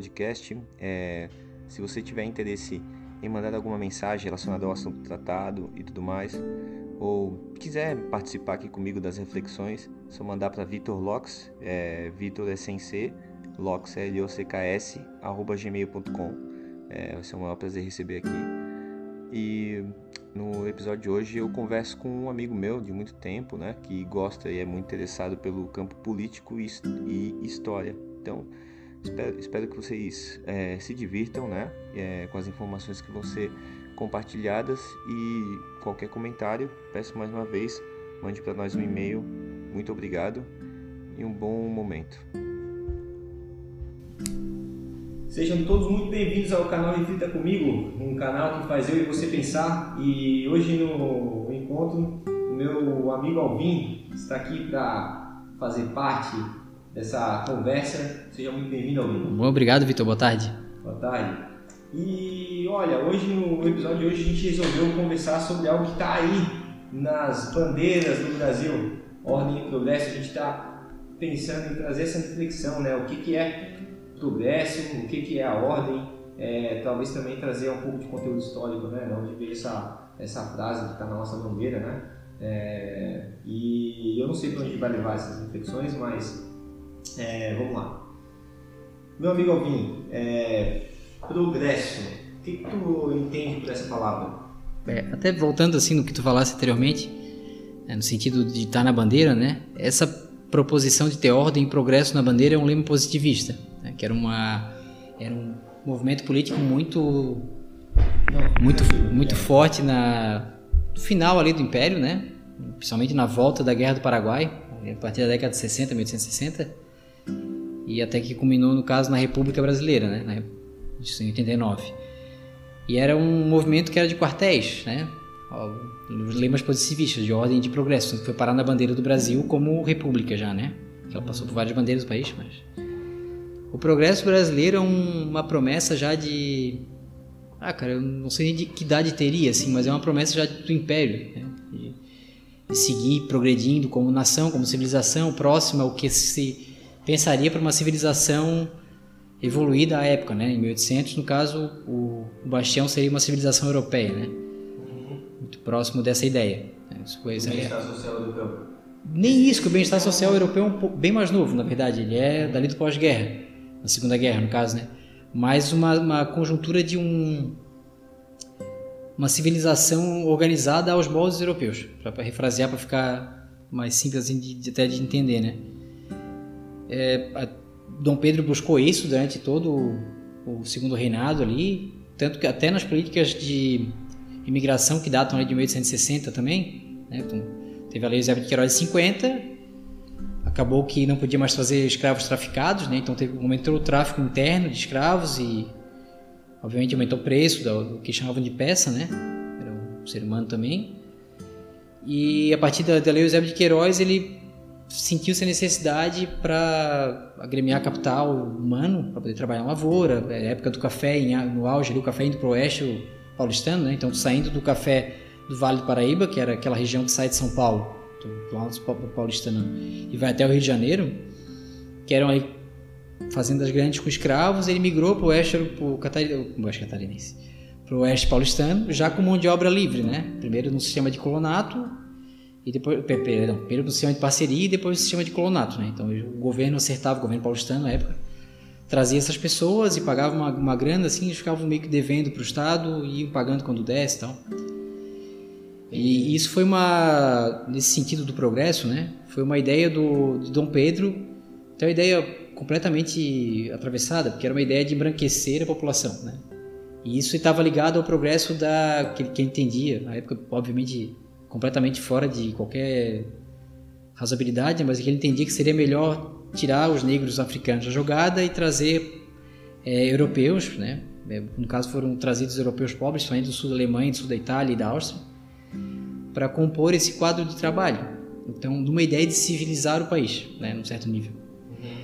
podcast. É, se você tiver interesse em mandar alguma mensagem relacionada ao assunto tratado e tudo mais, ou quiser participar aqui comigo das reflexões, é só mandar para Vitor Lox, é, Vitor é sem C, Lox é L-O-C-K-S, arroba gmail.com. É, vai ser um maior prazer receber aqui. E no episódio de hoje eu converso com um amigo meu de muito tempo, né, que gosta e é muito interessado pelo campo político e, e história. Então, espero, espero que vocês é, se divirtam, né, é, com as informações que vão ser compartilhadas e qualquer comentário, peço mais uma vez, mande para nós um e-mail. Muito obrigado e um bom momento. Sejam todos muito bem-vindos ao canal Reflita Comigo, um canal que faz eu e você pensar. E hoje no encontro, o meu amigo Alvin está aqui para fazer parte dessa conversa. Seja muito bem-vindo, Alvin. Bom, obrigado, Vitor. Boa tarde. Boa tarde. E olha, hoje no episódio de hoje a gente resolveu conversar sobre algo que está aí nas bandeiras do Brasil, ordem e progresso. A gente está pensando em trazer essa reflexão, né? O que, que é progresso, o que, que é a ordem, é, talvez também trazer um pouco de conteúdo histórico, né? De onde veio essa, essa frase que está na nossa bandeira, né? É, e eu não sei para onde vai levar essas reflexões, mas é, vamos lá. Meu amigo Alvin, é, progresso, o que, tu entende por essa palavra? É, até voltando assim no que tu falasse anteriormente, é, no sentido de estar tá na bandeira, né? Essa proposição de ter ordem e progresso na bandeira é um lema positivista né, que era uma era um movimento político muito muito muito forte na no final ali do Império, né? Principalmente na volta da Guerra do Paraguai, a partir da década de 60, 1860, e até que culminou no caso na República Brasileira, né? Isso em 89. E era um movimento que era de quartéis, né? Lemas positivistas, de ordem de progresso, que foi parar na bandeira do Brasil como república já, né? Ela passou por várias bandeiras do país, mas o progresso brasileiro é um, uma promessa já de. Ah, cara, eu não sei nem de que idade teria, assim, mas é uma promessa já do império, né? de, de, seguir progredindo como nação, como civilização, próxima ao que se pensaria para uma civilização evoluída à época, né? Em 1800, no caso, o, o Bastião seria uma civilização europeia, né? Muito próximo dessa ideia. Né? Isso foi, o bem-estar social europeu. Nem isso, que o bem-estar social europeu é um pouco, bem mais novo, na verdade. Ele é dali do pós-guerra na Segunda Guerra, no caso, né? Mas uma, uma conjuntura de um uma civilização organizada aos moldes europeus, para refrasear, para ficar mais simples assim, de, até de entender, né? É, Dom Pedro buscou isso durante todo o, segundo reinado ali, tanto que até nas políticas de imigração que datam de 1860 também, né? Então, teve a lei Eusébio de Queiroz de 50 acabou que não podia mais fazer escravos traficados, né? então teve, aumentou o tráfico interno de escravos e, obviamente, aumentou o preço do, do que chamavam de peça, né? era um ser humano também. E a partir da, da Lei Eusébio de Queiroz, ele sentiu-se a necessidade para agremiar capital humano, para poder trabalhar lavoura, é a época do café, no auge ali, o café indo para o oeste paulistano, né? então saindo do café do Vale do Paraíba, que era aquela região que sai de São Paulo, do Alto Paulistano e vai até o Rio de Janeiro, que eram aí fazendas grandes com escravos, ele migrou para o oeste, para o para o oeste paulistano, já com mão de obra livre, né? Primeiro no sistema de colonato e depois, perdão, primeiro no sistema de parceria e depois no sistema de colonato, né? Então o governo acertava, o governo paulistano na época, trazia essas pessoas e pagava uma, uma grana assim, eles ficavam meio que devendo para o estado e iam pagando quando desse, e tal. E isso foi uma, nesse sentido do progresso, né? Foi uma ideia do, de Dom Pedro, então uma ideia completamente atravessada, porque era uma ideia de embranquecer a população, né? E isso estava ligado ao progresso da que, que entendia, na época, obviamente, completamente fora de qualquer razoabilidade, mas que ele entendia que seria melhor tirar os negros africanos da jogada e trazer é, europeus, né? No caso foram trazidos europeus pobres, principalmente do sul da Alemanha, do sul da Itália e da Áustria, para compor esse quadro de trabalho. Então, de uma ideia de civilizar o país, né, num certo nível. Uhum.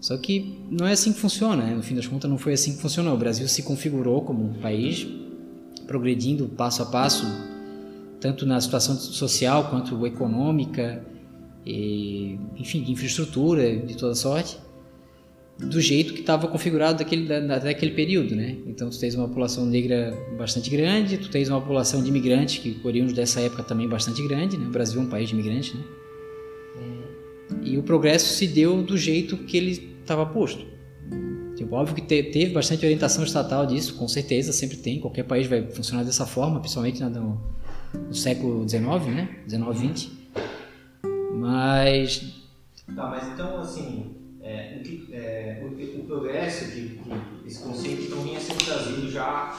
Só que não é assim que funciona, né? no fim das contas não foi assim que funcionou. O Brasil se configurou como um país progredindo passo a passo, tanto na situação social quanto econômica, e, enfim, de infraestrutura de toda sorte. do jeito que estava configurado daquele, da, daquele período, né? Então tu tens uma população negra bastante grande, tu tens uma população de imigrantes que oriundos dessa época também bastante grande, né? O Brasil é um país de imigrantes, né? E o progresso se deu do jeito que ele estava posto. Tipo, óbvio que te, teve bastante orientação estatal disso, com certeza, sempre tem. Qualquer país vai funcionar dessa forma, principalmente no, no século XIX, né? 19, 20. Mas... Tá, mas então, assim, é, o, que, é, o, o, progresso, que, que, esse conceito não vinha sendo trazido já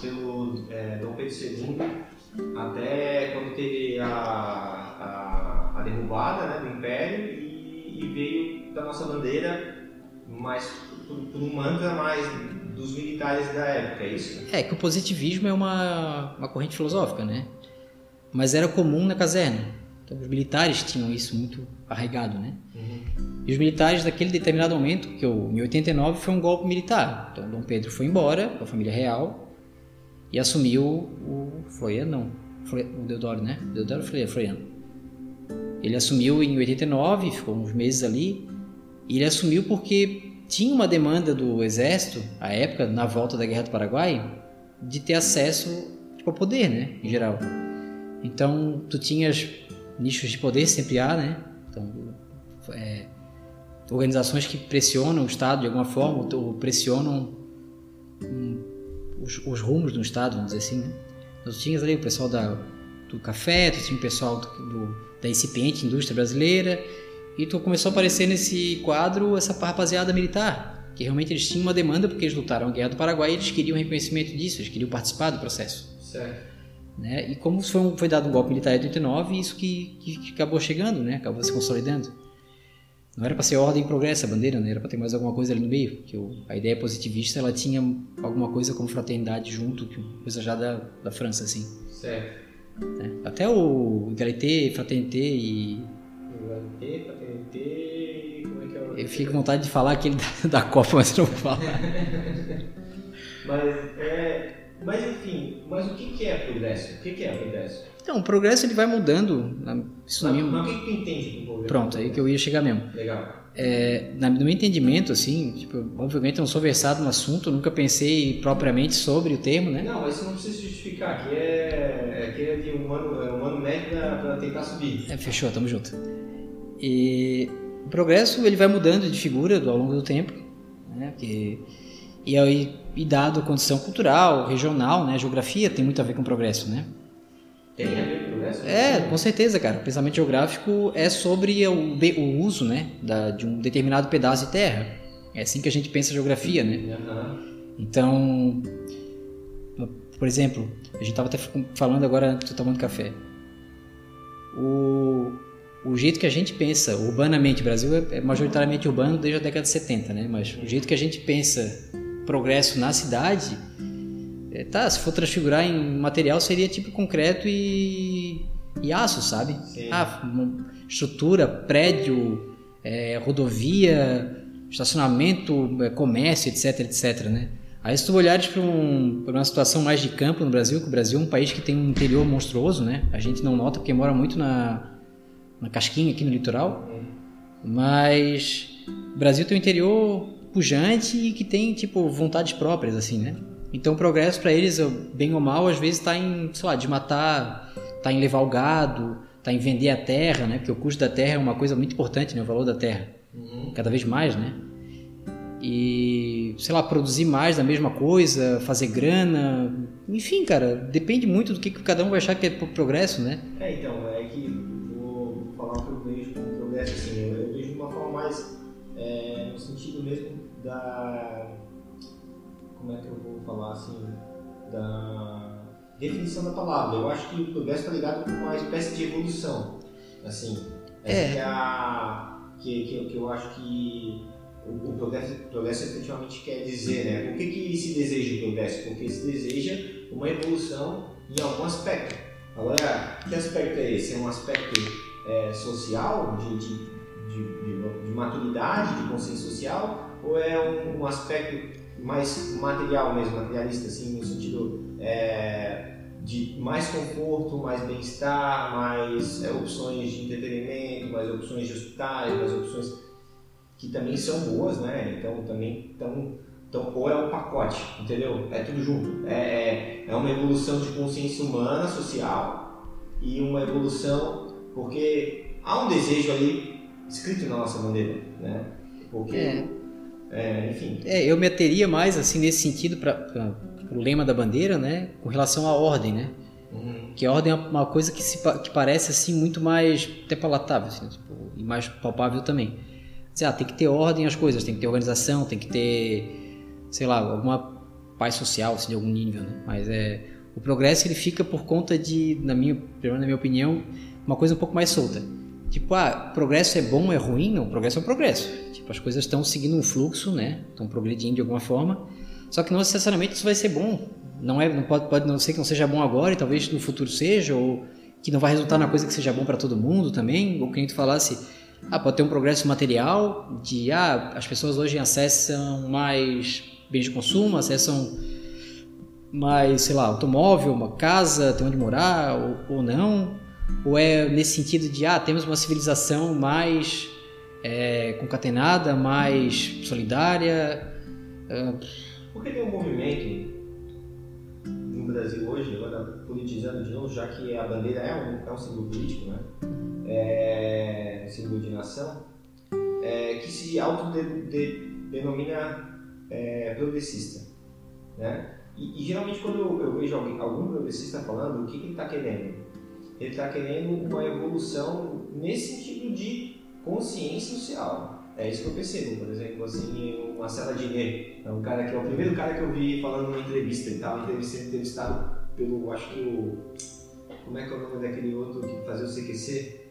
pelo é, Dom Pedro II até quando teve a, a, a derrubada né, do Império e, e, veio da nossa bandeira mais por, por, um mantra mais dos militares da época, é isso? É, que o positivismo é uma, uma corrente filosófica, né? Mas era comum na caserna. Então, os militares tinham isso muito arraigado, né? Uhum. E os militares, naquele determinado momento, que eu, em 89 foi um golpe militar. Então, Dom Pedro foi embora com a família real e assumiu o Floriano, não, o Deodoro, né? Deodoro Floriano. Ele assumiu em 89, ficou uns meses ali, e ele assumiu porque tinha uma demanda do exército, à época, na volta da Guerra do Paraguai, de ter acesso ao poder, né, em geral. Então, tu tinhas nichos de poder sempre há, né? Então, é, organizações que pressionam o Estado de alguma forma, ou pressionam um, os, os, rumos do Estado, vamos dizer assim, né? Então, tu tinhas ali o pessoal da, do café, tu tinha o pessoal do, do, da incipiente indústria brasileira, e tu começou a aparecer nesse quadro essa rapaziada militar, que realmente eles tinham uma demanda porque eles lutaram a Guerra do Paraguai e eles queriam reconhecimento disso, eles queriam participar do processo. Certo. Né? E como foi, um, foi dado um golpe militar em 89, isso que, que, que, acabou chegando, né? acabou se consolidando. Não era para ser ordem e progresso a bandeira, né? era para ter mais alguma coisa ali no meio. Que a ideia positivista ela tinha alguma coisa como fraternidade junto, que coisa já da, da França, assim. Certo. É. Até o Egalité, Fraternité e. Egalité, Fraternité. Como é que é o. Eu fico com vontade de falar aquele da, da Copa, mas não falo. mas é mas enfim, mas o que é progresso? O que é progresso? Então, o progresso ele vai mudando. Isso mas, mas o que, que tu entende por progresso? Pronto, aí que eu ia chegar mesmo. Legal. É, no meu entendimento, assim, tipo, obviamente eu não sou versado no assunto, nunca pensei propriamente sobre o termo, né? Não, mas isso não precisa justificar, aqui é, aqui é de humano, é humano médio para tentar subir. É, fechou, tamo junto. E o progresso ele vai mudando de figura ao longo do tempo, né? Porque e aí, e dado a condição cultural, regional, né, geografia tem muito a ver com progresso, né? Tem a ver com progresso? É, com certeza, cara. O pensamento geográfico é sobre o, o uso, né, da, de um determinado pedaço de terra. É assim que a gente pensa a geografia, né? Então, por exemplo, a gente estava até falando agora, tu tomando café. O, o jeito que a gente pensa urbanamente, o Brasil é, é majoritariamente urbano desde a década de 70, né? Mas o jeito que a gente pensa progresso na cidade, é, tá, se for transfigurar em material seria tipo concreto e, e aço, sabe? Sim. Ah, estrutura, prédio, é, rodovia, estacionamento, é, comércio, etc, etc, né? Aí se tu olhares para um, uma situação mais de campo no Brasil, que o Brasil é um país que tem um interior monstruoso, né? A gente não nota porque mora muito na, na casquinha aqui no litoral, mas o Brasil tem um interior pujante e que tem, tipo, vontades próprias, assim, né? Então o progresso para eles, bem ou mal, às vezes está em, sei lá, de matar, está em levar o gado, está em vender a terra, né? Porque o custo da terra é uma coisa muito importante, né? O valor da terra. Uhum. Cada vez mais, né? E, sei lá, produzir mais da mesma coisa, fazer grana. Enfim, cara, depende muito do que, que cada um vai achar que é progresso, né? É, então, é que vou falar o que eu vejo como progresso, assim, eu vejo de uma forma mais da. Como é que eu vou falar assim? Da definição da palavra. Eu acho que o progresso está ligado com uma espécie de evolução. Assim, essa é, é a. Que, que, que eu acho que o, o progresso, progresso efetivamente quer dizer, né? Por que, que se deseja o progresso? Porque se deseja uma evolução em algum aspecto. Agora, que aspecto é esse? É um aspecto é, social, de, de, de, de, maturidade, de consciência social, ou é um, um aspecto mais material mesmo, materialista, assim, no sentido é, de mais conforto, mais bem-estar, mais é, opções de entretenimento, mais opções de hospitais, mais opções. que também são boas, né? Então também estão então, ou é um pacote, entendeu? É tudo junto. É, é, é, uma evolução de consciência humana, social, e uma evolução, porque há um desejo ali escrito na nossa bandeira, né? Porque, é. É, enfim. É, eu meteria mais, assim, nesse sentido, para o lema da bandeira, né? Com relação à ordem, né? Uhum. Que a ordem é uma coisa que, se, que parece, assim, muito mais até palatável, assim, tipo, e mais palpável também. Dizer, ah, tem que ter ordem as coisas, tem que ter organização, tem que ter sei lá, alguma paz social, assim, de algum nível, né? Mas é, o progresso ele fica por conta de, na minha, na minha opinião, uma coisa um pouco mais solta. Tipo, ah, progresso é bom, é ruim? Não, progresso é um progresso. Tipo, as coisas estão seguindo um fluxo, né? Estão progredindo de alguma forma. Só que não necessariamente isso vai ser bom. Não é, não pode, pode não ser que não seja bom agora e talvez no futuro seja, ou que não vai resultar na coisa que seja bom para todo mundo também, ou que gente falasse, ah, pode ter um progresso material de, ah, as pessoas hoje acessam mais bens de consumo, acessam mais, sei lá, automóvel, uma casa, tem onde morar ou, ou não? Ou é nesse sentido de, ah, temos uma civilização mais é, concatenada, mais solidária? Porque tem um movimento no Brasil hoje, agora politizando de novo, já que a bandeira é um, é um símbolo político, né? É um símbolo de nação, é, que se autodenomina é, progressista. Né? E, e, geralmente quando eu, eu, vejo alguém, algum progressista falando, o que, que ele está querendo? Ele está querendo uma evolução nesse sentido de consciência social. É isso que eu percebo, por exemplo, assim, uma Marcelo Diné, é um cara que é o primeiro cara que eu vi falando numa entrevista, ele estava entrevistado pelo, acho que o, como é que é o nome daquele outro que fazia o CQC?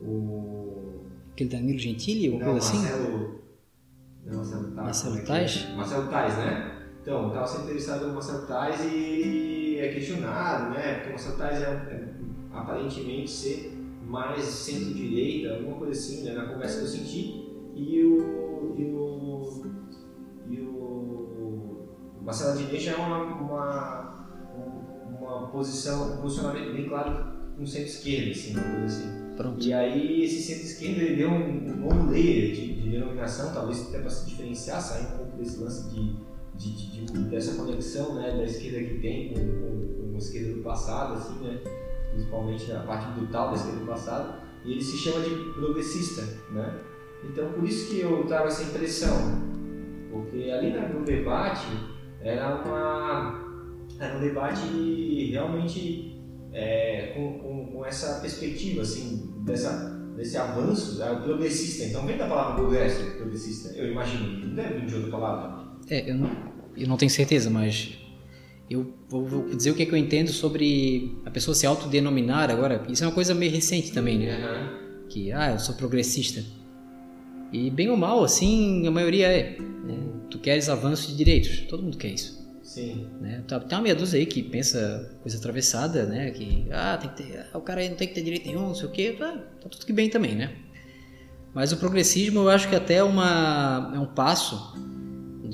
O... Aquele Danilo Gentili, ou coisa assim? Marcelo, Marcelo Tais. Marcelo Tais? Marcelo Tais, né? Então, estava sendo entrevistado pelo Marcelo Tais e é questionado, né? Porque o Marcelo Tais é, é aparentemente ser mais centro-direita, alguma coisa assim, né? Na conversa que eu senti. E o. E o, e o Marcelo Diné já é uma, uma, uma posição, um posicionamento bem claro no centro-esquerda, assim, uma coisa assim. Pronto. E aí esse centro-esquerda ele deu um, um novo layer de, de, denominação, talvez até para se diferenciar, sair um pouco desse lance de, de, de, dessa conexão né, da esquerda que tem com, com, com a esquerda do passado, assim, né, principalmente a parte brutal da esquerda do passado, e ele se chama de progressista. Né? Então por isso que eu trago essa impressão, porque ali no debate era, uma, era um debate realmente é, com, com, com, essa perspectiva, assim, dessa, desse avanço é, progressista. Então, vem da palavra progresso, progressista, eu imagino. Não deve vir de outra palavra. É, eu não, eu não tenho certeza, mas eu vou, vou dizer o que, é que eu entendo sobre a pessoa se autodenominar agora. Isso é uma coisa meio recente também, né? Uhum. Que, ah, eu sou progressista. E bem ou mal, assim, a maioria é. Né? Tu queres avanço de direitos, todo mundo quer isso. Sim. Né? Tá, tem uma meia dúzia aí que pensa coisa atravessada, né? Que ah, tem que ter, ah, o cara aí não tem que ter direito nenhum, não sei o quê. Tá, tá tudo que bem também, né? Mas o progressismo eu acho que até é, uma, é um passo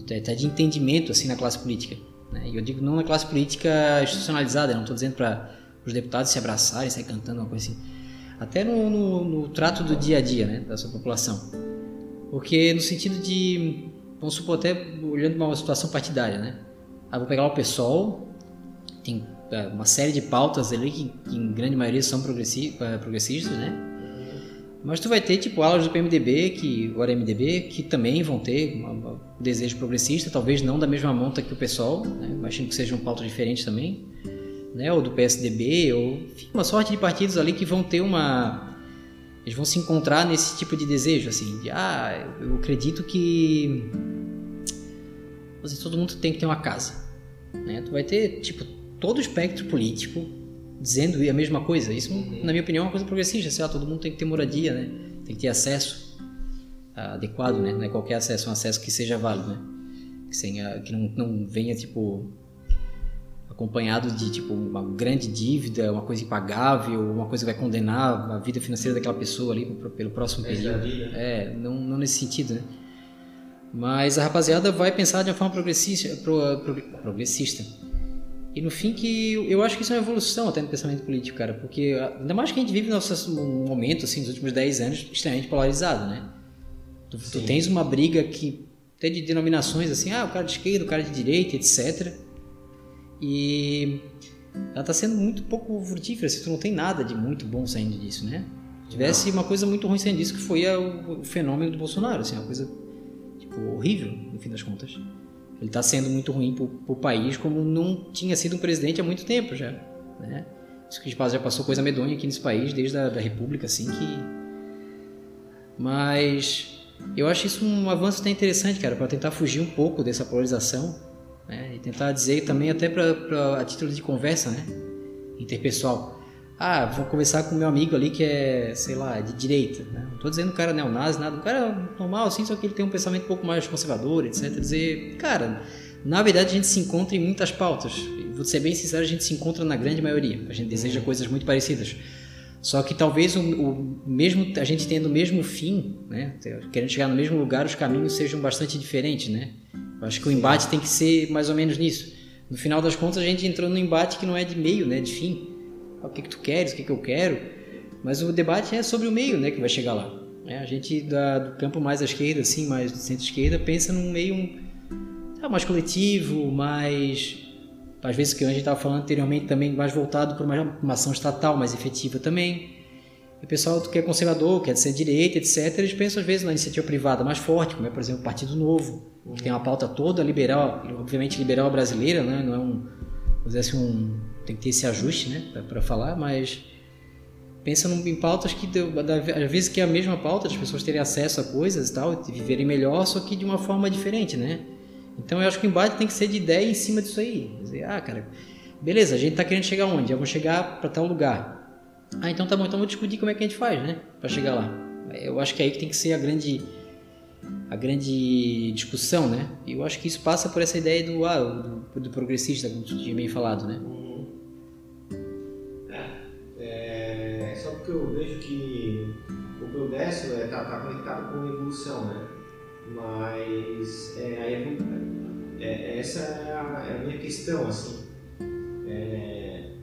até de entendimento assim na classe política. Né? E eu digo não na classe política institucionalizada, não estou dizendo para os deputados se abraçarem, sair cantando, uma coisa assim. Até no, no, no, trato do dia a dia né, da sua população. Porque no sentido de, vamos supor, até olhando para uma situação partidária, né? Aí vou pegar o PSOL, tem é, uma série de pautas ali que, que em grande maioria são é, progressistas, né? Mas tu vai ter tipo alas do PMDB, que agora é MDB, que também vão ter um desejo progressista, talvez não da mesma monta que o PSOL, né? imagino que sejam pautas diferentes também, né? Ou do PSDB, ou uma sorte de partidos ali que vão ter uma eles vão se encontrar nesse tipo de desejo, assim, de ah, eu acredito que todo mundo tem que ter uma casa. Né? Tu vai ter, tipo, todo o espectro político dizendo a mesma coisa. Isso, uhum. na minha opinião, é uma coisa progressista. Sei lá, todo mundo tem que ter moradia, né? Tem que ter acesso adequado, né? Não é qualquer acesso, um acesso que seja válido, né? Que, tenha, que não, não venha, tipo, acompanhado de, tipo, uma grande dívida, uma coisa impagável, uma coisa que vai condenar a vida financeira daquela pessoa ali pelo próximo período. É, não, não nesse sentido, né? Mas a rapaziada vai pensar de uma forma progressista, pro, pro, progressista. E no fim que eu acho que isso é uma evolução até no pensamento político, cara, porque ainda mais que a gente vive num momento, assim, nos últimos 10 anos, extremamente polarizado, né? Tu, tu tens uma briga que tem de denominações assim, ah, o cara de esquerda, o cara de direita, etc. E ela está sendo muito pouco frutífera, se tu não tem nada de muito bom saindo disso, né? Se tivesse uma coisa muito ruim saindo disso, que foi o, o fenômeno do Bolsonaro, assim, uma coisa tipo, horrível, no fim das contas. Ele está sendo muito ruim para o país, como não tinha sido um presidente há muito tempo já, né? Isso que já passou coisa medonha aqui nesse país, desde a da República, assim, que... Mas eu acho isso um avanço até interessante, cara, para tentar fugir um pouco dessa polarização né? e tentar dizer também até para a título de conversa, né? Interpessoal. Ah, vou conversar com meu amigo ali que é, sei lá, de direita. Né? Não tô dizendo o cara neonazi, nada. O cara é normal, assim, só que ele tem um pensamento um pouco mais conservador, etc. Dizer, cara, na verdade a gente se encontra em muitas pautas. Vou ser bem sincero, a gente se encontra na grande maioria. A gente deseja coisas muito parecidas. Só que talvez o, o, mesmo a gente tendo o mesmo fim, né, querendo chegar no mesmo lugar, os caminhos sejam bastante diferentes, né? Eu acho que o embate tem que ser mais ou menos nisso. No final das contas, a gente entrou num embate que não é de meio, né, de fim. O que que tu queres, o que que eu quero? Mas o debate é sobre o meio, né, que vai chegar lá. É, a gente da, do campo mais à esquerda, assim, mais do centro-esquerda, pensa num meio um, ah, mais coletivo, mais às vezes que a gente estava falando anteriormente também mais voltado para uma, uma, ação estatal mais efetiva também. O pessoal que é conservador, quer ser direita, etc., eles pensam às vezes na iniciativa privada mais forte, como é, por exemplo, o Partido Novo, que tem uma pauta toda liberal, obviamente liberal brasileira, né? não é um, assim, um, tem que ter esse ajuste né? para falar, mas pensa em pautas que às vezes que é a mesma pauta, as pessoas terem acesso a coisas e tal, viverem melhor, só que de uma forma diferente, né? Então eu acho que o embate tem que ser de ideia em cima disso aí. Dizer, ah, cara, beleza, a gente tá querendo chegar onde? Vamos chegar para tal lugar. Ah, então tá bom, então vamos discutir como é que a gente faz, né? Para chegar lá. Eu acho que é aí que tem que ser a grande a grande discussão, né? E eu acho que isso passa por essa ideia do ah, do, do progressista, como tinha bem falado, né? Eu vejo que o progresso é, tá, tá conectado com a evolução, né? Mas é, aí é, é, essa é a, é a, minha questão, assim. É,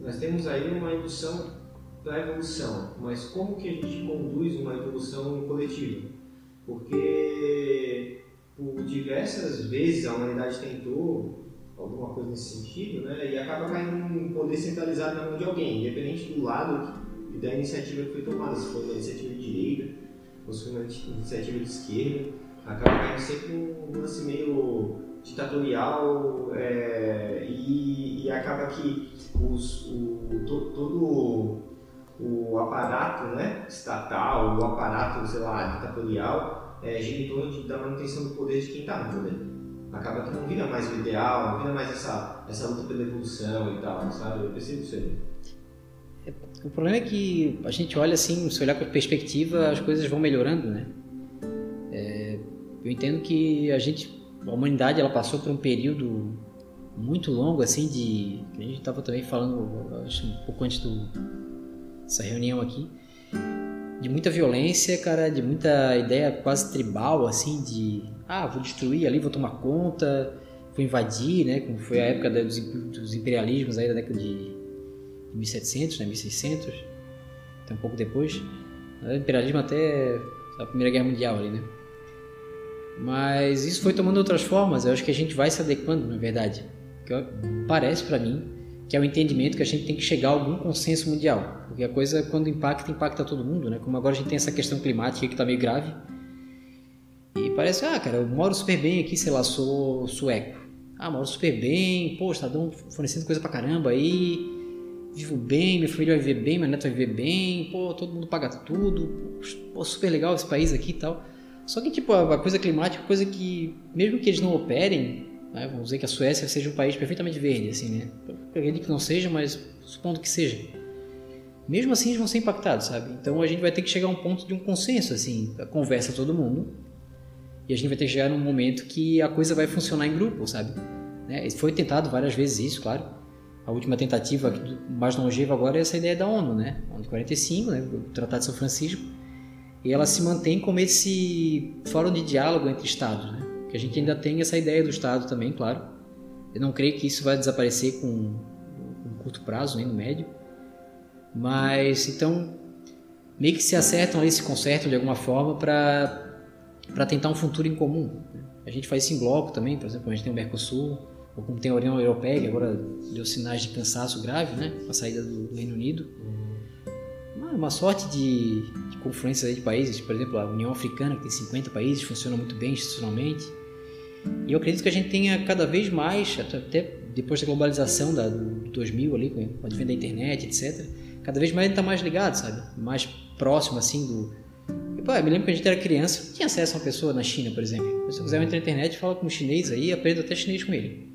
nós temos aí uma evolução da evolução, mas como que a gente conduz uma evolução coletiva? Porque por diversas vezes a humanidade tentou alguma coisa nesse sentido, né? E acaba caindo um poder centralizado na mão de alguém, independente do lado e da iniciativa que foi tomada, se for uma iniciativa de direita fosse uma iniciativa de esquerda, acaba caindo sempre um lance meio ditatorial é, e, e, acaba que os, o, to, todo o aparato né, estatal, o aparato, sei lá, ditatorial, é, gira em torno de, da manutenção do poder de quem está no poder. Acaba que não vira mais o ideal, não vira mais essa, essa luta pela evolução e tal, sabe? Eu percebo isso aí. O problema é que a gente olha assim, se olhar com perspectiva, as coisas vão melhorando, né? É, eu entendo que a gente, a humanidade, ela passou por um período muito longo, assim, de. A gente estava também falando, acho, um pouco antes do, dessa reunião aqui, de muita violência, cara, de muita ideia quase tribal, assim, de. Ah, vou destruir ali, vou tomar conta, vou invadir, né? Como foi a época dos, dos imperialismos aí da década de 1700, né, 1600, até um pouco depois. O imperialismo até a Primeira Guerra Mundial ali, né? Mas isso foi tomando outras formas. Eu acho que a gente vai se adequando, na verdade. Que parece para mim que é o entendimento que a gente tem que chegar a algum consenso mundial. Porque a coisa, quando impacta, impacta todo mundo, né? Como agora a gente tem essa questão climática que tá meio grave. E parece, ah, cara, eu moro super bem aqui, sei lá, sou sueco. Ah, moro super bem, pô, tá dando, fornecendo coisa pra caramba aí vivo bem, minha família vai viver bem, meu neto vai viver bem, pô, todo mundo paga tudo, pô, super legal esse país aqui e tal. Só que, tipo, a coisa climática é coisa que, mesmo que eles não operem, né, vamos dizer que a Suécia seja um país perfeitamente verde, assim, né? acredito que não seja, mas supondo que seja. Mesmo assim, eles vão ser impactados, sabe? Então a gente vai ter que chegar a um ponto de um consenso, assim, conversa todo mundo. E a gente vai ter que chegar num momento que a coisa vai funcionar em grupo, sabe? Né? Foi tentado várias vezes isso, claro a última tentativa mais longeva agora é essa ideia da ONU, né? ONU de 45, né? o Tratado de São Francisco, e ela se mantém como esse fórum de diálogo entre estados, né? Que a gente ainda tem essa ideia do estado também, claro. Eu não creio que isso vai desaparecer com um curto prazo, nem no médio. Mas então, meio que se acertam ali, se consertam de alguma forma para tentar um futuro em comum. A gente faz isso em bloco também, por exemplo, a gente tem o Mercosul, ou como tem a União Europeia, que agora deu sinais de cansaço grave, né? Com a saída do, Reino Unido. Uma, uma sorte de, de de países, por exemplo, a União Africana, que tem 50 países, funciona muito bem institucionalmente. E eu acredito que a gente tenha cada vez mais, até depois da globalização da, do 2000 ali, com o advento da internet, etc., cada vez mais a gente está mais ligado, sabe? Mais próximo, assim, do... Pô, eu me lembro que a gente era criança, não tinha acesso a uma pessoa na China, por exemplo. Se eu quiser entro na internet, falo com um chinês aí, aprendo até chinês com ele.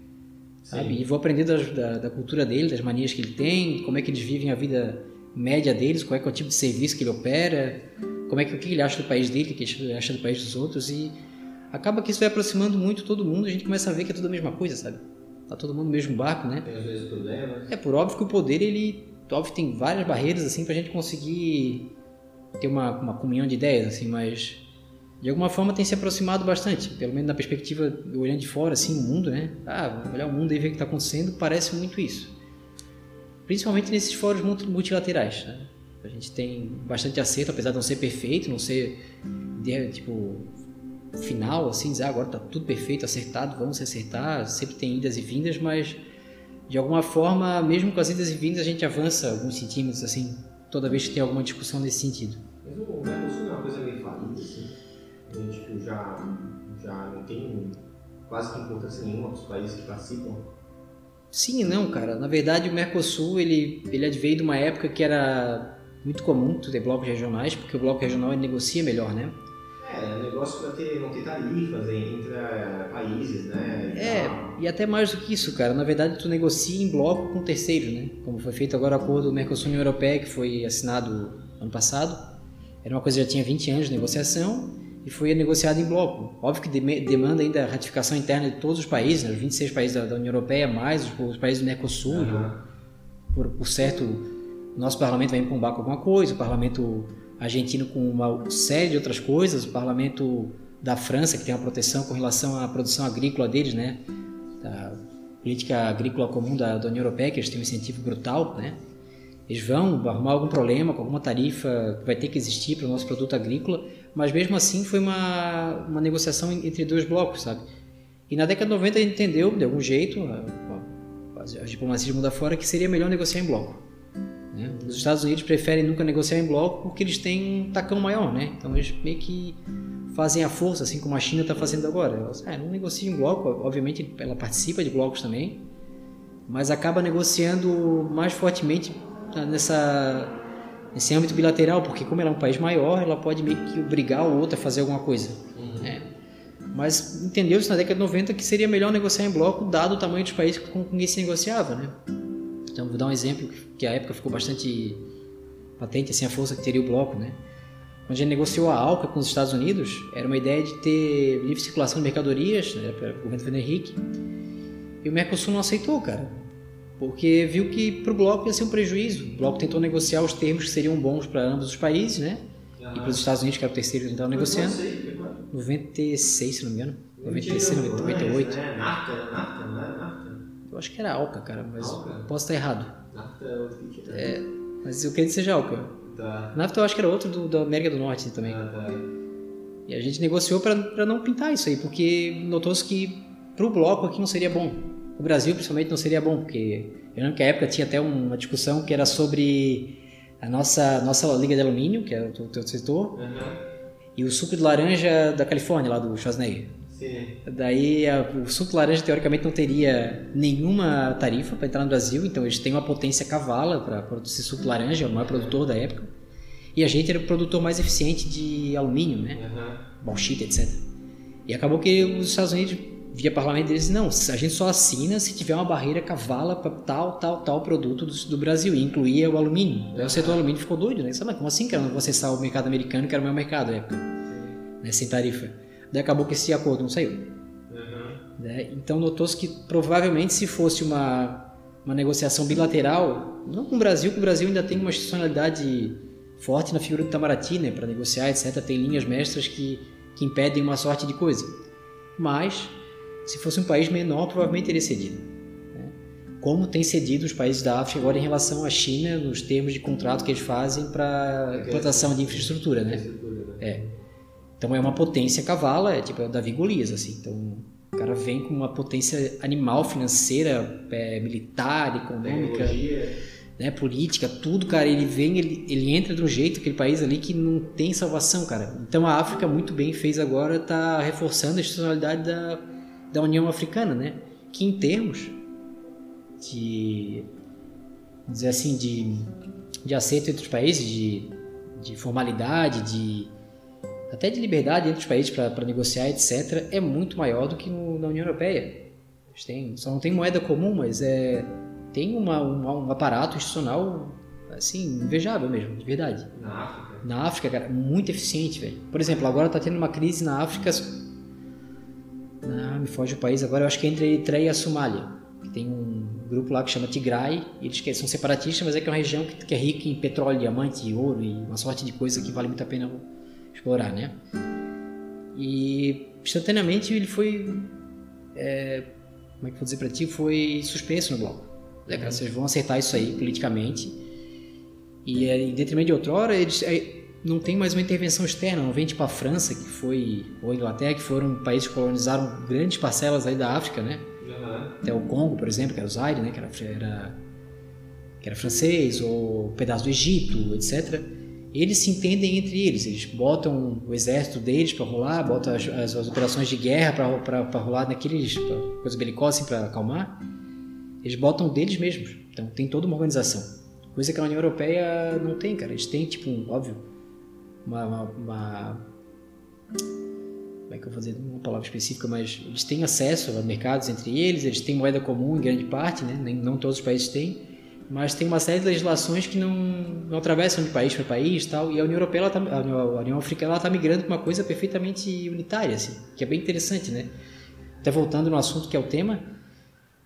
Sabe? E vou aprender das- da, da cultura dele, das manias que ele tem, como é que eles vivem a vida média deles, qual é, é o tipo de serviço que ele opera, como é que o que ele acha do país dele, o que ele acha do país dos outros e acaba que isso vai aproximando muito todo mundo, a gente começa a ver que é tudo a mesma coisa, sabe? Tá todo mundo no mesmo barco, né? Tem os mesmos problemas. É por óbvio que o poder ele, óbvio tem várias barreiras assim pra gente conseguir ter uma, uma comunhão de ideias assim, mas de alguma forma tem se aproximado bastante, pelo menos na perspectiva olhando de fora assim o mundo, né? Ah, olhar o mundo e ver o que está acontecendo, parece muito isso. Principalmente nesses fóruns multi- multilaterais, né? A gente tem bastante acerto, apesar de não ser perfeito, não ser tipo final assim, dizer ah, agora tá tudo perfeito, acertado, vamos acertar, sempre tem idas e vindas, mas de alguma forma, mesmo com as idas e vindas, a gente avança alguns centímetros assim, toda vez que tem alguma discussão nesse sentido. Mas o Mercosul não é uma coisa meio falida, assim. Ele, tipo, já, já não tem quase que importância nenhuma para os países que participam. Sim e não, cara. Na verdade, o Mercosul ele, ele adveio de uma época que era muito comum ter blocos regionais, porque o bloco regional ele negocia melhor, né? É, é um negócio para ter, não ter tarifas entre eh, países, né? e É, tal. e até mais do que isso, cara. Na verdade, tu negocia em bloco com terceiros, né? Como foi feito agora o acordo Mercosul-União Europeia, que foi assinado ano passado. Era uma coisa que já tinha 20 anos de negociação e foi negociado em bloco. Óbvio que demanda ainda a ratificação interna de todos os países, né? os 26 países da, da União Europeia, mais os, os países do Mercosul. Aham. Por, por certo, nosso parlamento vai empombar com alguma coisa, o parlamento argentino com uma série de outras coisas, o parlamento da França, que tem uma proteção com relação à produção agrícola deles, né? Da política agrícola comum da, da União Europeia, que eles têm um incentivo brutal, né? Eles vão arrumar algum problema com alguma tarifa que vai ter que existir para o nosso produto agrícola, mas mesmo assim foi uma, uma negociação entre dois blocos, sabe? E na década de 90 a gente entendeu, de algum jeito, as diplomacias mundo afora, que seria melhor negociar em bloco. né? Os Estados Unidos preferem nunca negociar em bloco porque eles têm um tacão maior, né? Então eles meio que fazem a força, assim como a China está fazendo agora. Ela, ah, não negocia em bloco, obviamente ela participa de blocos também, mas acaba negociando mais fortemente nessa nesse âmbito bilateral, porque como ela é um país maior, ela pode meio que obrigar o outro a fazer alguma coisa. né? Mas entendeu-se na década de 90 que seria melhor negociar em bloco, dado o tamanho dos países com com quem se negociava, né? Então vou dar um exemplo que à época ficou bastante patente assim a força que teria o bloco, né? Quando a gente negociou a ALCA com os Estados Unidos, era uma ideia de ter livre circulação de mercadorias, né, para o governo Fernando Henrique, e o Mercosul não aceitou, cara, porque viu que para o bloco ia ser um prejuízo. O bloco tentou negociar os termos que seriam bons para ambos os países, né? E para os Estados Unidos, que era o terceiro que estavam negociando. 96, se não me engano. 96, 98. Né? NAFTA, NAFTA, não era NAFTA? Eu acho que era ALCA, cara, mas ALCA? posso estar errado. NAFTA é outro que é. Mas eu queria que seja ALCA. Tá. NAFTA eu acho que era outro do, da América do Norte também. Ah, tá. E a gente negociou para não pintar isso aí, porque notou-se que para o bloco aqui não seria bom. O Brasil, principalmente, não seria bom, porque eu lembro que a época tinha até uma discussão que era sobre a nossa, nossa liga de alumínio, que é o teu setor, Aham. e o suco de laranja da Califórnia, lá do Schwarzenegger. Sim. Daí a- o suco laranja teoricamente não teria nenhuma tarifa para entrar no Brasil, então eles têm uma potência cavala para produzir suco laranja, é o maior produtor da época. E a gente era o produtor mais eficiente de alumínio, né? Aham. bauxita, etc. E acabou que os Estados Unidos, via parlamento deles, não, a gente só assina se tiver uma barreira cavala para tal, tal, tal produto do, do Brasil, e incluía o alumínio. Daí o setor alumínio ficou doido, né? Sabe, como assim, cara? Eu não vou acessar o mercado americano, que era o meu mercado na época, né? sem tarifa. Daí acabou que esse acordo não saiu. Aham. né? Então notou-se que provavelmente se fosse uma, uma negociação bilateral, não com o Brasil, que o Brasil ainda tem uma institucionalidade forte na figura do Itamaraty, né, para negociar, etc. Tem linhas mestras que, que impedem uma sorte de coisa. Mas, se fosse um país menor, provavelmente teria cedido. né? como tem cedido os países da África agora em relação à China nos termos de contrato que eles fazem para implantação de infraestrutura, né? É. Então é uma potência cavala, é tipo é o Davi Golias, assim. Então o cara vem com uma potência animal, financeira, é, militar, econômica, né, política, tudo, cara. Ele vem, ele, ele entra de um jeito, aquele país ali que não tem salvação, cara. Então a África muito bem fez agora, tá reforçando a institucionalidade da, da União Africana, né? Que em termos de dizer assim de, de aceito entre os países de, de formalidade de até de liberdade entre os países para negociar etc é muito maior do que no, na União Europeia. Tem, só não tem moeda comum mas é tem uma, uma, um aparato institucional assim invejável mesmo de verdade. Na África? Na África cara muito eficiente velho. Por exemplo agora está tendo uma crise na África. Ah, me foge o país agora eu acho que é entre a Eritreia e a Somália que tem um grupo lá que chama Tigray, eles que são separatistas, mas é que é uma região que, que é rica em petróleo, diamante, ouro e uma sorte de coisa que vale muito a pena explorar, né? E instantaneamente ele foi, é, como é que eu vou dizer para ti, foi suspenso no bloco. É, cara, vocês vão acertar isso aí politicamente e é, em detrimento de outrora eles é, não tem mais uma intervenção externa, não vem tipo a França que foi ou a Inglaterra que foram países que colonizaram grandes parcelas aí da África, né? Até o Congo, por exemplo, que era o Zaire, né, que era, era, que era francês, ou um pedaço do Egito, etc. Eles se entendem entre eles, eles botam o exército deles para rolar, botam as, as, as, operações de guerra para rolar naqueles, coisas belicosas assim, para acalmar. Eles botam deles mesmos, então tem toda uma organização. Coisa que a União Europeia não tem, cara. Eles têm, tipo, um, óbvio, uma, uma, uma como é que eu vou dizer, uma palavra específica, mas eles têm acesso a mercados entre eles, eles têm moeda comum em grande parte, né? Nem, não todos os países têm, mas tem uma série de legislações que não, não atravessam de país para país tal, e a União Europeia, tá, a União Africana, está migrando para uma coisa perfeitamente unitária, assim, que é bem interessante, né? Até voltando no assunto que é o tema,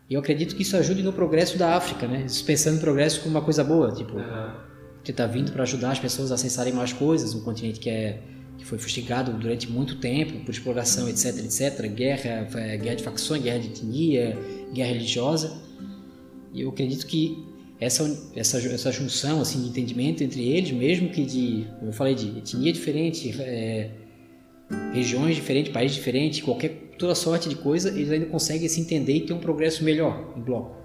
eu acredito que isso ajude no progresso da África, né? Pensando no progresso como uma coisa boa, tipo, uhum. que está vindo para ajudar as pessoas a acessarem mais coisas, um continente que é que foi fustigado durante muito tempo por exploração, etc, etc, guerra, guerra de facções, guerra de etnia, guerra religiosa. E eu acredito que essa, essa, essa junção assim, de entendimento entre eles, mesmo que de, como eu falei, de etnia diferente, é, regiões diferentes, países diferentes, qualquer toda sorte de coisa, eles ainda conseguem se entender e ter um progresso melhor em bloco.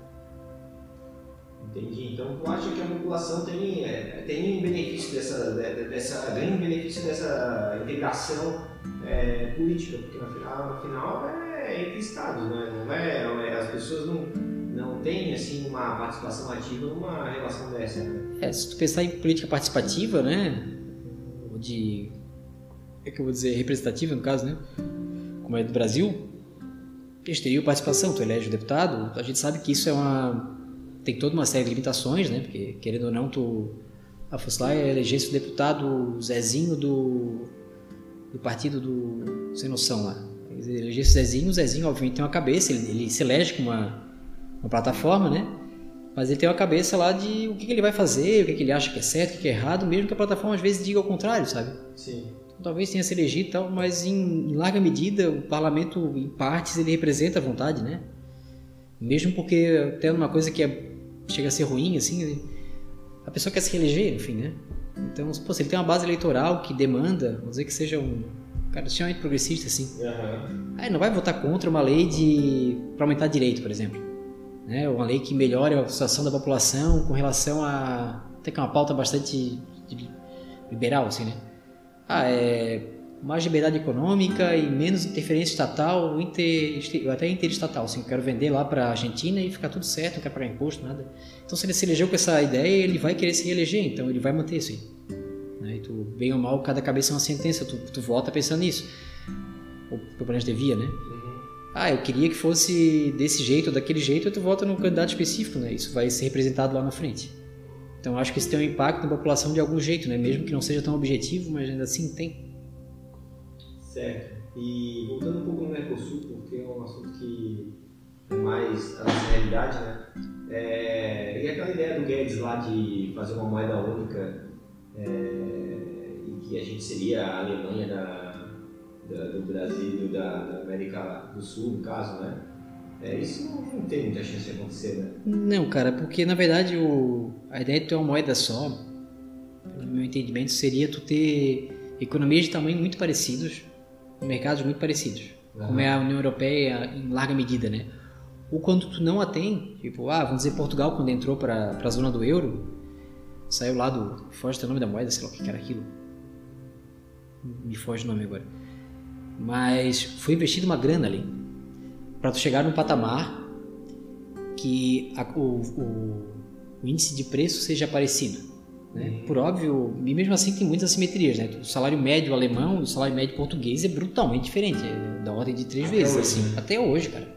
Entendi. Então tu acha que a população tem, é, tem benefício dessa, dessa, grande benefício dessa integração é, política, porque no final, final é entre estados, né? não é, é, as pessoas não, não têm assim, uma participação ativa numa relação dessa. Né? É, se tu pensar em política participativa, né? De. É que eu vou dizer representativa no caso, né? Como é do Brasil, eles teriam participação, tu elege o deputado, a gente sabe que isso é uma tem toda uma série de limitações, né? Porque, querendo ou não, tu, a fosse lá elegesse o deputado Zezinho do, do partido do Sem Noção lá. Elegesse o Zezinho, o Zezinho, obviamente, tem uma cabeça, ele, ele se elege com uma, uma plataforma, né? Mas ele tem uma cabeça lá de o que, que ele vai fazer, o que, que, ele acha que é certo, o que, que é errado, mesmo que a plataforma às vezes diga ao contrário, sabe? Sim. Então, talvez tenha se elegido e tal, mas em, em larga medida o parlamento, em partes, ele representa a vontade, né? Mesmo porque até uma coisa que é chega a ser ruim, assim, a pessoa quer se reeleger, enfim, né? Então, pô, se ele tem uma base eleitoral que demanda, vamos dizer que seja um cara extremamente progressista, assim, uhum. aí não vai votar contra uma lei de para aumentar direito, por exemplo, né? Uma lei que melhore a situação da população com relação a até que é uma pauta bastante liberal, assim, né? Ah, é mais liberdade econômica e menos interferência estatal, inter, até interestatal. Assim, eu quero vender lá para a Argentina e ficar tudo certo, não quero pagar imposto, nada. Então, se ele se elegeu com essa ideia, ele vai querer se reeleger, então ele vai manter isso aí. Né? E tu, bem ou mal, cada cabeça é uma sentença, tu, tu vota pensando nisso. Ou pelo menos devia, né? Ah, eu queria que fosse desse jeito ou daquele jeito, tu vota no candidato específico, né? Isso vai ser representado lá na frente. Então, acho que isso tem um impacto na população de algum jeito, né? Mesmo que não seja tão objetivo, mas ainda assim tem. Certo. E voltando um pouco no Mercosul, porque é um assunto que é mais a nossa realidade, né? É, e aquela ideia do Guedes lá de fazer uma moeda única é, e que a gente seria a Alemanha da, da do Brasil, da, da, América do Sul, no caso, né? É, isso não, tem muita chance de acontecer, né? Não, cara, porque na verdade o, a ideia de ter uma moeda só, pelo meu entendimento, seria tu ter economias de tamanho muito parecidos, mercados muito parecidos, Aham. como é a União Europeia em larga medida, né? Ou quando tu não a tem, tipo, ah, vamos dizer Portugal quando entrou para a zona do euro, saiu lá do, foge o nome da moeda, sei lá o que era aquilo, me foge o nome agora, mas foi investido uma grana ali para tu chegar num patamar que a- o, o- o índice de preço seja parecido. Né? Por óbvio, e mesmo assim tem muitas assimetrias. Né? O salário médio alemão e o salário médio português é brutalmente diferente, é da ordem de três Até vezes, hoje, assim, né? até hoje, cara.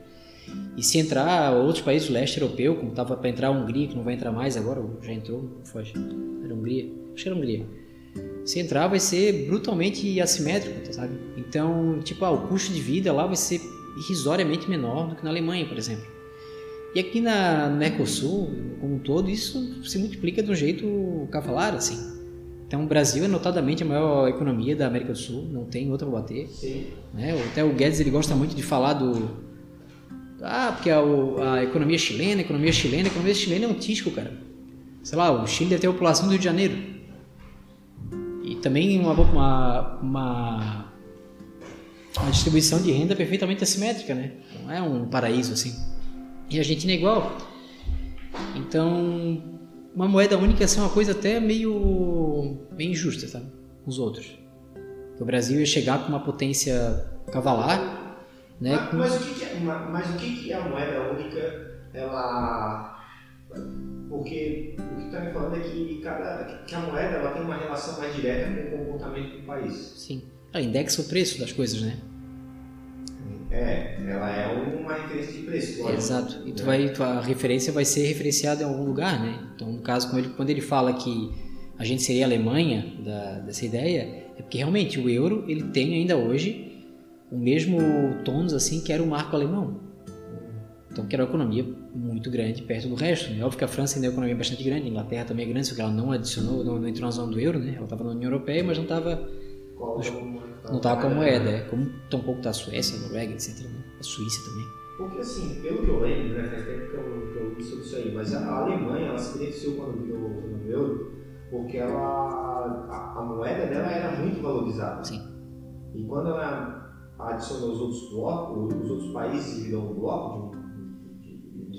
E se entrar outros países do leste europeu, como estava para entrar a Hungria, que não vai entrar mais agora, já entrou, foge. Era a Hungria? Acho que era a Hungria. Se entrar, vai ser brutalmente assimétrico, tá, sabe? Então, tipo, ah, o custo de vida lá vai ser irrisoriamente menor do que na Alemanha, por exemplo. E aqui na, no Mercosul, como um todo, isso se multiplica de um jeito cavalar, assim. Então, o Brasil é notadamente a maior economia da América do Sul, não tem outra para bater. Sim. Né? Até o Guedes ele gosta muito de falar do. Ah, porque a, a economia chilena, a economia chilena, a economia chilena é um tisco, cara. Sei lá, o Chile deve ter a população do Rio de Janeiro. Também uma, uma, uma, uma distribuição de renda perfeitamente assimétrica, né? Não é um paraíso assim. E a Argentina é igual. Então, uma moeda única ia ser uma coisa até meio, meio injusta, sabe? Com os outros. O Brasil ia chegar com uma potência cavalar, né? Mas, mas o que, que é, ma- mas o que, que é a moeda única? Ela. Porque o que está me falando é que, cada, que a moeda ela tem uma relação mais direta com o comportamento do país. Sim. Ela indexa o preço das coisas, né? É, ela é uma referência de preço. lógico. Exato. E tu Né? vai, tua referência vai ser referenciada em algum lugar, né? Então, no caso, quando ele, quando ele fala que a gente seria a Alemanha da, dessa ideia, é porque realmente o euro ele tem ainda hoje o mesmo tônus assim que era o marco alemão. Então, que era uma economia muito grande perto do resto. Né? Óbvio que a França ainda é uma economia bastante grande, a Inglaterra também é grande, só que ela não adicionou, não, não entrou na zona do euro, né? Ela estava na União Europeia, mas não estava é não estava com a moeda, é. como tampouco está a Suécia, a Noruega, etc. né? A Suíça também. Porque assim, pelo que eu lembro, né, faz tempo que eu, que eu li sobre isso aí, mas a, a Alemanha ela se beneficiou quando viu o euro, porque ela, a, a moeda dela era muito valorizada. Sim. E quando ela adicionou os outros blocos, os outros países virou um bloco de,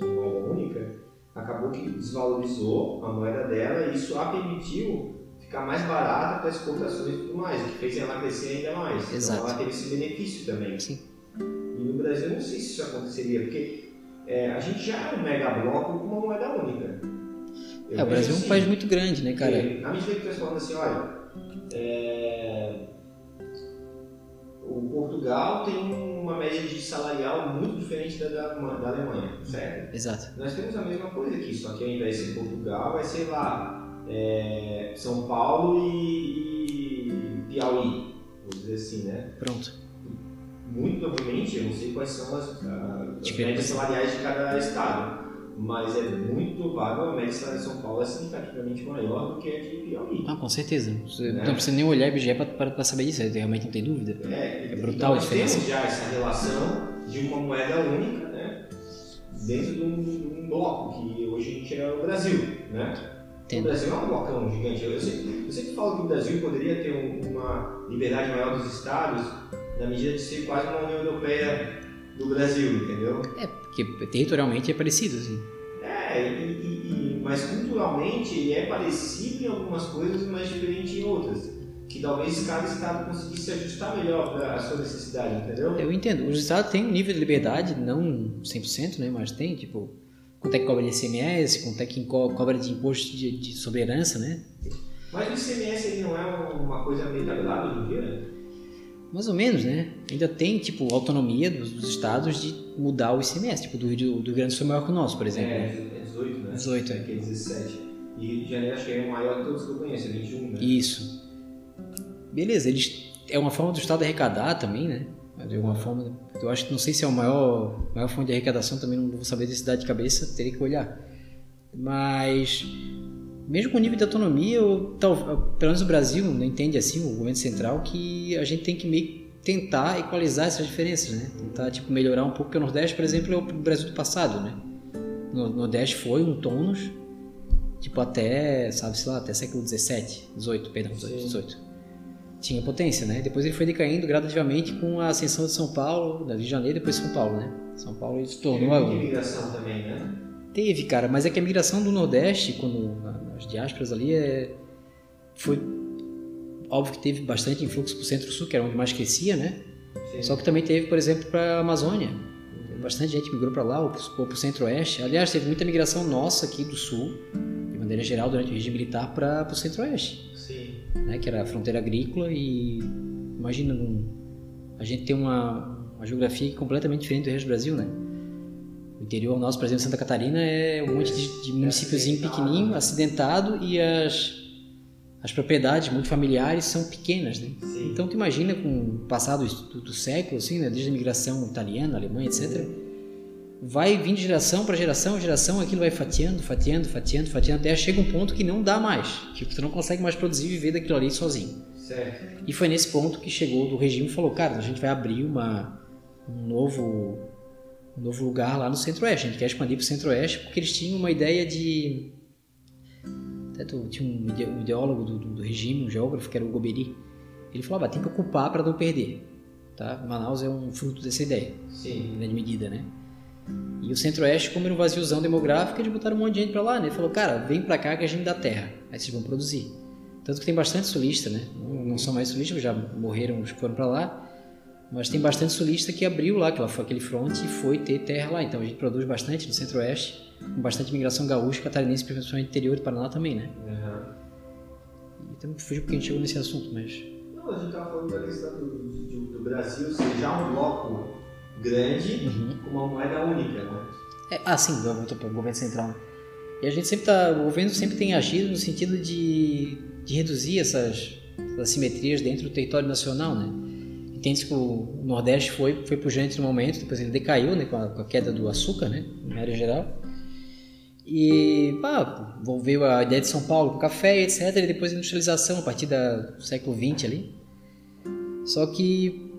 de, moeda única, acabou que desvalorizou a moeda dela e isso a permitiu ficar mais barata para exportações e tudo mais, o que fez ela crescer ainda mais. Exato. Então ela teve esse benefício também. Sim. E no Brasil eu não sei se isso aconteceria, porque é, a gente já é um mega bloco com uma moeda única. Eu É, o Brasil é um vejo país assim, muito grande, né, cara? porque, Na medida que falando assim, olha, é, salarial muito diferente da, da, da Alemanha, certo? Exato. Nós temos a mesma coisa aqui, só que ao invés de ser Portugal, vai ser lá é, São Paulo e, e Piauí, vamos dizer assim, né? Pronto. Muito provavelmente, eu não sei quais são as, as médias salariais de cada estado, mas é muito provável a média salarial de São Paulo é significativamente maior do que a de Piauí. Ah, com certeza. Você Né? não precisa nem olhar IBGE para saber disso, realmente não tem dúvida. É, É então brutal a nós diferença. temos já essa relação de uma moeda única, né? Dentro de um, de um bloco, que hoje a gente é o Brasil, né? O Brasil é um blocão gigante. Eu sempre, eu sempre falo que o Brasil poderia ter um- uma liberdade maior dos estados na medida de ser quase uma União Europeia do Brasil, entendeu? É, porque territorialmente é parecido, assim. É, e, e- e- mas culturalmente ele é parecido em algumas coisas, mas diferente em outras. Que talvez cada estado conseguisse se ajustar melhor para a sua necessidade, entendeu? Eu entendo. Os estados têm um nível de liberdade, não 100%, né? Mas tem, tipo, quanto é que cobra de ICMS, quanto é que co- cobra de imposto de, de sobre herança, né? Mas o ICMS ele não é uma coisa meio tabelada hoje em dia? né? Mais ou menos, né? Ainda tem, tipo, autonomia dos, dos estados de mudar o ICMS. Tipo, do Rio, do Rio Grande do Sul é maior que o nosso, por exemplo. É, é 18, né? 18, é. Que é 17. E Rio de Janeiro acho que é o maior de todos que eu conheço, é 21, né? Isso. Beleza, eles é uma forma do Estado arrecadar também, né? De alguma forma, eu acho que não sei se é a maior, maior fonte de arrecadação, também não vou saber desse dado de cabeça, teria que olhar. Mas, mesmo com o nível de autonomia, eu, tal, pelo menos o Brasil não entende assim, o governo central, que a gente tem que meio tentar equalizar essas diferenças, né? Tentar tipo melhorar um pouco, porque o Nordeste, por exemplo, é o Brasil do passado, né? O Nordeste foi um tônus tipo até, sabe, sei lá, até século 17, 18, perdão, 18, 18. Tinha potência, né? Depois ele foi decaindo gradativamente com a ascensão de São Paulo, da Rio de Janeiro, depois São Paulo, né? São Paulo ele se tornou Teve muita imigração também, né? Teve, cara, mas é que a migração do Nordeste, quando nas diásporas ali, é... foi óbvio que teve bastante influxo para o Centro-Sul, que era onde mais crescia, né? Sim. Só que também teve, por exemplo, para a Amazônia. Bastante gente migrou para lá, ou para o Centro-Oeste. Aliás, teve muita migração nossa aqui do Sul, de maneira geral, durante o regime militar, para o Centro-Oeste, Sim. Né? que era a fronteira agrícola. E imagina, num- a gente tem uma, uma geografia completamente diferente do resto do Brasil, né? O interior nosso, por exemplo, Santa Catarina, é um monte de, de municípiozinho pequenininho, acidentado, e as, as propriedades muito familiares são pequenas, né? Sim. Então tu imagina com o passar do, do, século, assim, né, desde a migração italiana, alemã, etc., vai vindo de geração para geração, geração, aquilo vai fatiando, fatiando, fatiando, fatiando, até chega um ponto que não dá mais. Tipo, tu não consegue mais produzir e viver daquilo ali sozinho. Certo. E foi nesse ponto que chegou do regime e falou, cara, a gente vai abrir uma, um novo um novo lugar lá no Centro-Oeste. A gente quer expandir para o Centro-Oeste porque eles tinham uma ideia de... Até tu, tinha um, ide- ideólogo do, do, regime, um geógrafo, que era o Goberi. Ele falava, ah, tem que ocupar para não perder. Tá? Manaus é um fruto dessa ideia, em Sim. grande medida, né? E o Centro-Oeste, como era um vaziozão demográfico, eles botaram um monte de gente para lá, né? Ele falou, cara, vem para cá que a gente dá terra. Aí vocês vão produzir. Tanto que tem bastante sulista, né? Não, não são mais sulistas, já morreram foram para lá. Mas tem bastante sulista que abriu lá aquela, aquele front e foi ter terra lá. Então a gente produz bastante no Centro-Oeste, com bastante migração gaúcha, catarinense, principalmente interior do Paraná também, né? Aham. Então fugiu porque a gente chegou nesse assunto, mas. Não, a gente estava falando da questão do, do, do Brasil ser já um bloco grande Uhum. com uma moeda única, né? É, ah, sim, o governo central. né? E a gente sempre tá, o governo sempre tem agido no sentido de, de reduzir essas assimetrias dentro do território nacional, né? Entende-se que o Nordeste foi, foi pujante no momento, depois ele decaiu, né, com a, com a queda do açúcar, né, na área geral. E, pá, envolveu a ideia de São Paulo com café, etc, e depois a industrialização a partir da- do século XX ali. Só que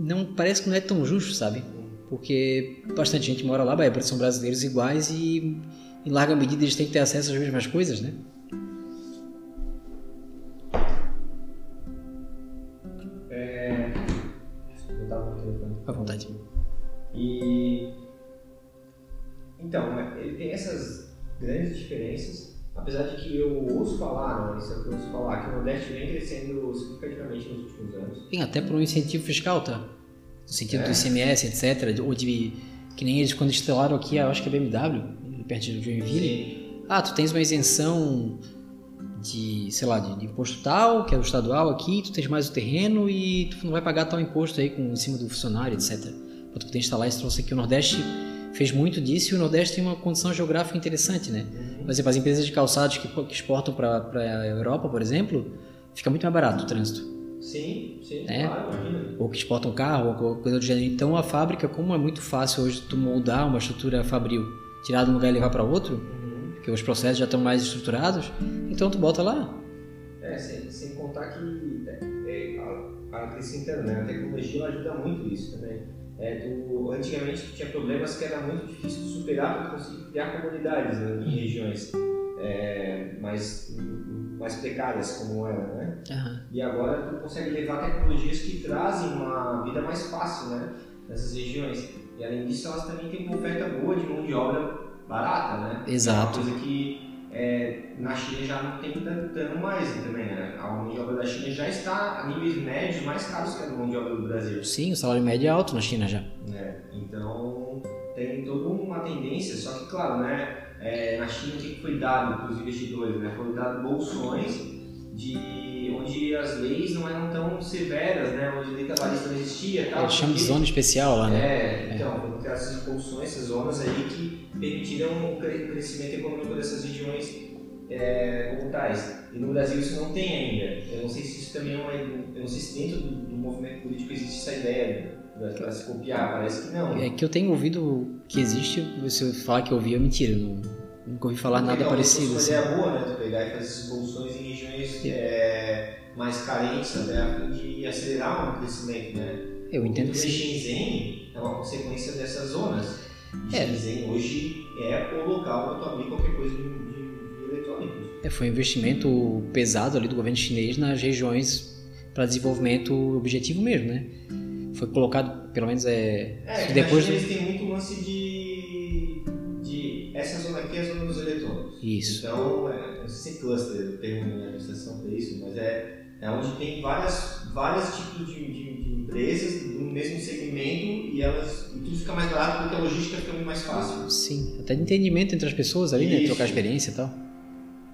não parece que não é tão justo, sabe? Porque bastante gente mora lá, Bahia, são brasileiros iguais e em larga medida eles têm que ter acesso às mesmas coisas, né? Telefone. À vontade. E então, né, ele tem essas grandes diferenças, apesar de que eu ouço falar, né, isso é o que eu ouço falar, que o Nordeste vem crescendo significativamente nos últimos anos. Tem até por um incentivo fiscal, tá? No sentido É. do ICMS, etc. Ou de. Que nem eles quando instalaram aqui, eu acho que é BMW, perto de Joinville. Sim. Ah, tu tens uma isenção de, sei lá, de, de imposto tal, que é o estadual aqui, tu tens mais o terreno e tu não vai pagar tal imposto aí com, em cima do funcionário, etc. Pra tu poder instalar esse troço aqui. O Nordeste fez muito disso e o Nordeste tem uma condição geográfica interessante, né? Por exemplo, as empresas de calçados que, que exportam para a Europa, por exemplo, fica muito mais barato o trânsito. Sim, sim, É. claro. Ou que exportam carro, ou coisa do gênero. Então a fábrica, como é muito fácil hoje tu moldar uma estrutura fabril, tirar de um lugar e levar para outro, Uhum. porque os processos já estão mais estruturados, então tu bota lá. É, sem, sem contar que é, é, a, a né? A tecnologia ajuda muito isso também. É, tu, antigamente tinha problemas que era muito difícil de superar para conseguir criar comunidades né, em regiões é, mais, mais precárias como era, né? Aham. E agora tu consegue levar tecnologias que trazem uma vida mais fácil, né? Nessas regiões. E além disso, elas também têm uma oferta boa de mão de obra barata, né? Exato. É uma coisa que é, na China já não tem tanto, mais também, né? A mão de obra da China já está a níveis médios mais caros que a mão de obra do Brasil. Sim, o salário médio é alto na China já. né? Então tem toda uma tendência, só que claro, né? é, na China o que foi dado para os investidores? Né? Foram dados bolsões de onde as leis não eram tão severas, né? Onde a lei trabalhista não existia, tal. Eles chamam de zona especial lá, né? é, então, foram criadas essas bolsões, essas zonas aí que permitiram o cre- crescimento econômico dessas regiões é, como tais. E no Brasil isso não tem ainda. Eu não sei se isso também é uma. Eu não sei se dentro do, do movimento político existe essa ideia para se copiar, parece que não. É que eu tenho ouvido que existe, eu falar que eu ouvi é mentira, não, nunca ouvi falar nada Legal, parecido. Assim. ideia boa, né? Tu pegar e fazer essas bolsões em regiões é, mais carentes até a fim de acelerar o crescimento, né? Eu entendo que Porque sim. Shenzhen é uma consequência dessas zonas. É. Shenzhen hoje é o local para tu abrir qualquer coisa de, de- de eletrônicos. É, foi um investimento pesado ali do governo chinês nas regiões para desenvolvimento objetivo mesmo, né? Foi colocado, pelo menos é, É, depois do... Eles têm muito lance de, de. Essa zona aqui é a zona dos eletrônicos. Isso. Então, é, não sei se é cluster, o termo em administração para isso, mas é, é onde tem várias, vários tipos de, de, de empresas mesmo segmento e elas e tudo fica mais barato porque a logística fica muito mais fácil. Sim, até de entendimento entre as pessoas ali, né? Isso. Trocar experiência e tal.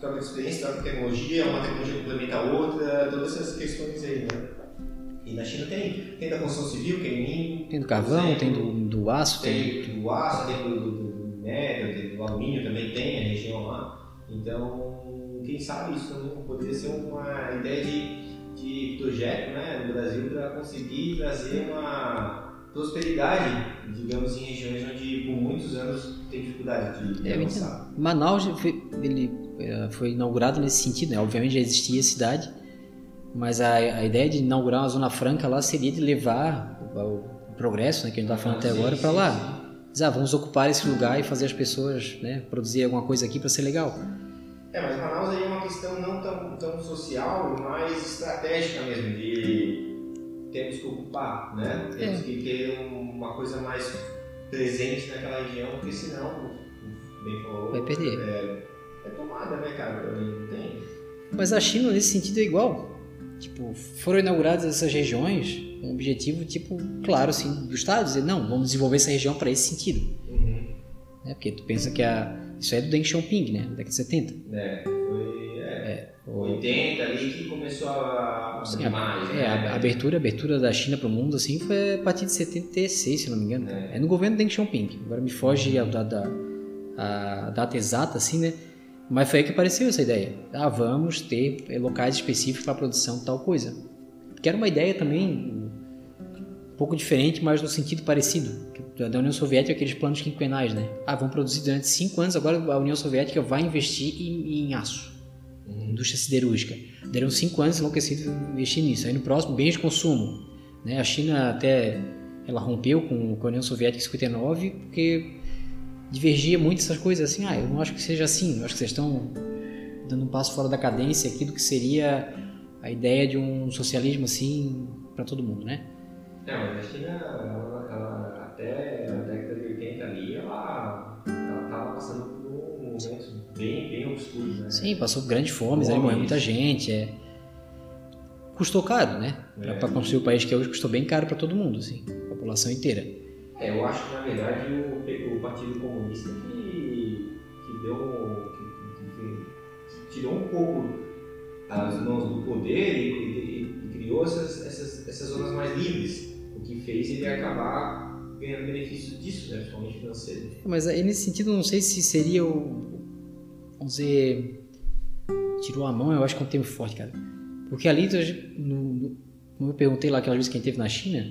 Troca de experiência, troca de tecnologia, uma tecnologia complementa a outra, todas essas questões aí, né? E na China tem, tem da construção civil, que é em Tem do carvão, tem do, do aço, tem... Tem do aço, tem do, do, do minério, tem do alumínio também tem, a região lá. Então, quem sabe isso também poderia ser uma ideia de, de projeto né, no Brasil para conseguir trazer uma prosperidade, digamos, em regiões onde por muitos anos tem dificuldade de, de É, avançar. Manaus foi, ele, eh, foi inaugurado nesse sentido, né? Obviamente já existia a cidade, mas a, a ideia de inaugurar uma zona franca lá seria de levar o, o progresso, né, que a gente está falando até Sim, agora, para lá. Dizer, ah, vamos ocupar esse lugar e fazer as pessoas né, produzir alguma coisa aqui para ser legal. É, mas Manaus aí é uma questão não tão, tão social, mas estratégica mesmo, de temos que ocupar, né? Temos É. que ter uma coisa mais presente naquela região, porque senão, bem falou, Vai perder. É, é tomada, né, cara? Também não tem. Mas a China, nesse sentido, é igual. Tipo, foram inauguradas essas regiões com um objetivo, tipo, claro, assim, do Estado, dizer, não, vamos desenvolver essa região para esse sentido. Né? Porque tu pensa que a... isso é do Deng Xiaoping, né? Da década de 70. É, foi é, O- 80 ali que começou a Sim, a, mais. é, né? a, a abertura, a abertura da China para o mundo, assim, foi a partir de 76, se não me engano. É. É, no governo Deng Xiaoping. Agora me foge a, da, a data exata, assim, né? Mas foi aí que apareceu essa ideia. Ah, vamos ter locais específicos para produção de tal coisa. Que era uma ideia também um pouco diferente, mas no sentido parecido. Da União Soviética, aqueles planos quinquenais, né? Ah, vão produzir durante cinco anos, agora a União Soviética vai investir em, em aço Uhum. indústria siderúrgica. Deram cinco anos enlouquecidos investir nisso. Aí no próximo, bens de consumo. Né? A China até ela rompeu com, com a União Soviética em 59 porque divergia muito essas coisas assim. Ah, eu não acho que seja assim. Eu acho que vocês estão dando um passo fora da cadência aqui do que seria a ideia de um socialismo assim para todo mundo, né? É, mas a China, Sim, passou por grandes fomes, aí Fomes. morreu muita gente. É... Custou caro, né? É. Para construir o país que é hoje custou bem caro para todo mundo, assim, a população inteira. É, eu acho que na verdade o, o Partido Comunista que, que deu. Que, que- tirou um pouco as mãos do poder e, e- e criou essas, essas, essas zonas mais livres, o que fez ele acabar ganhando benefício disso, né, principalmente financeiro. Mas aí nesse sentido, não sei se seria o. Vamos dizer. Tirou a mão, eu acho que é um termo forte, cara. Porque ali, no, como eu perguntei lá aquela vez que a gente teve na China,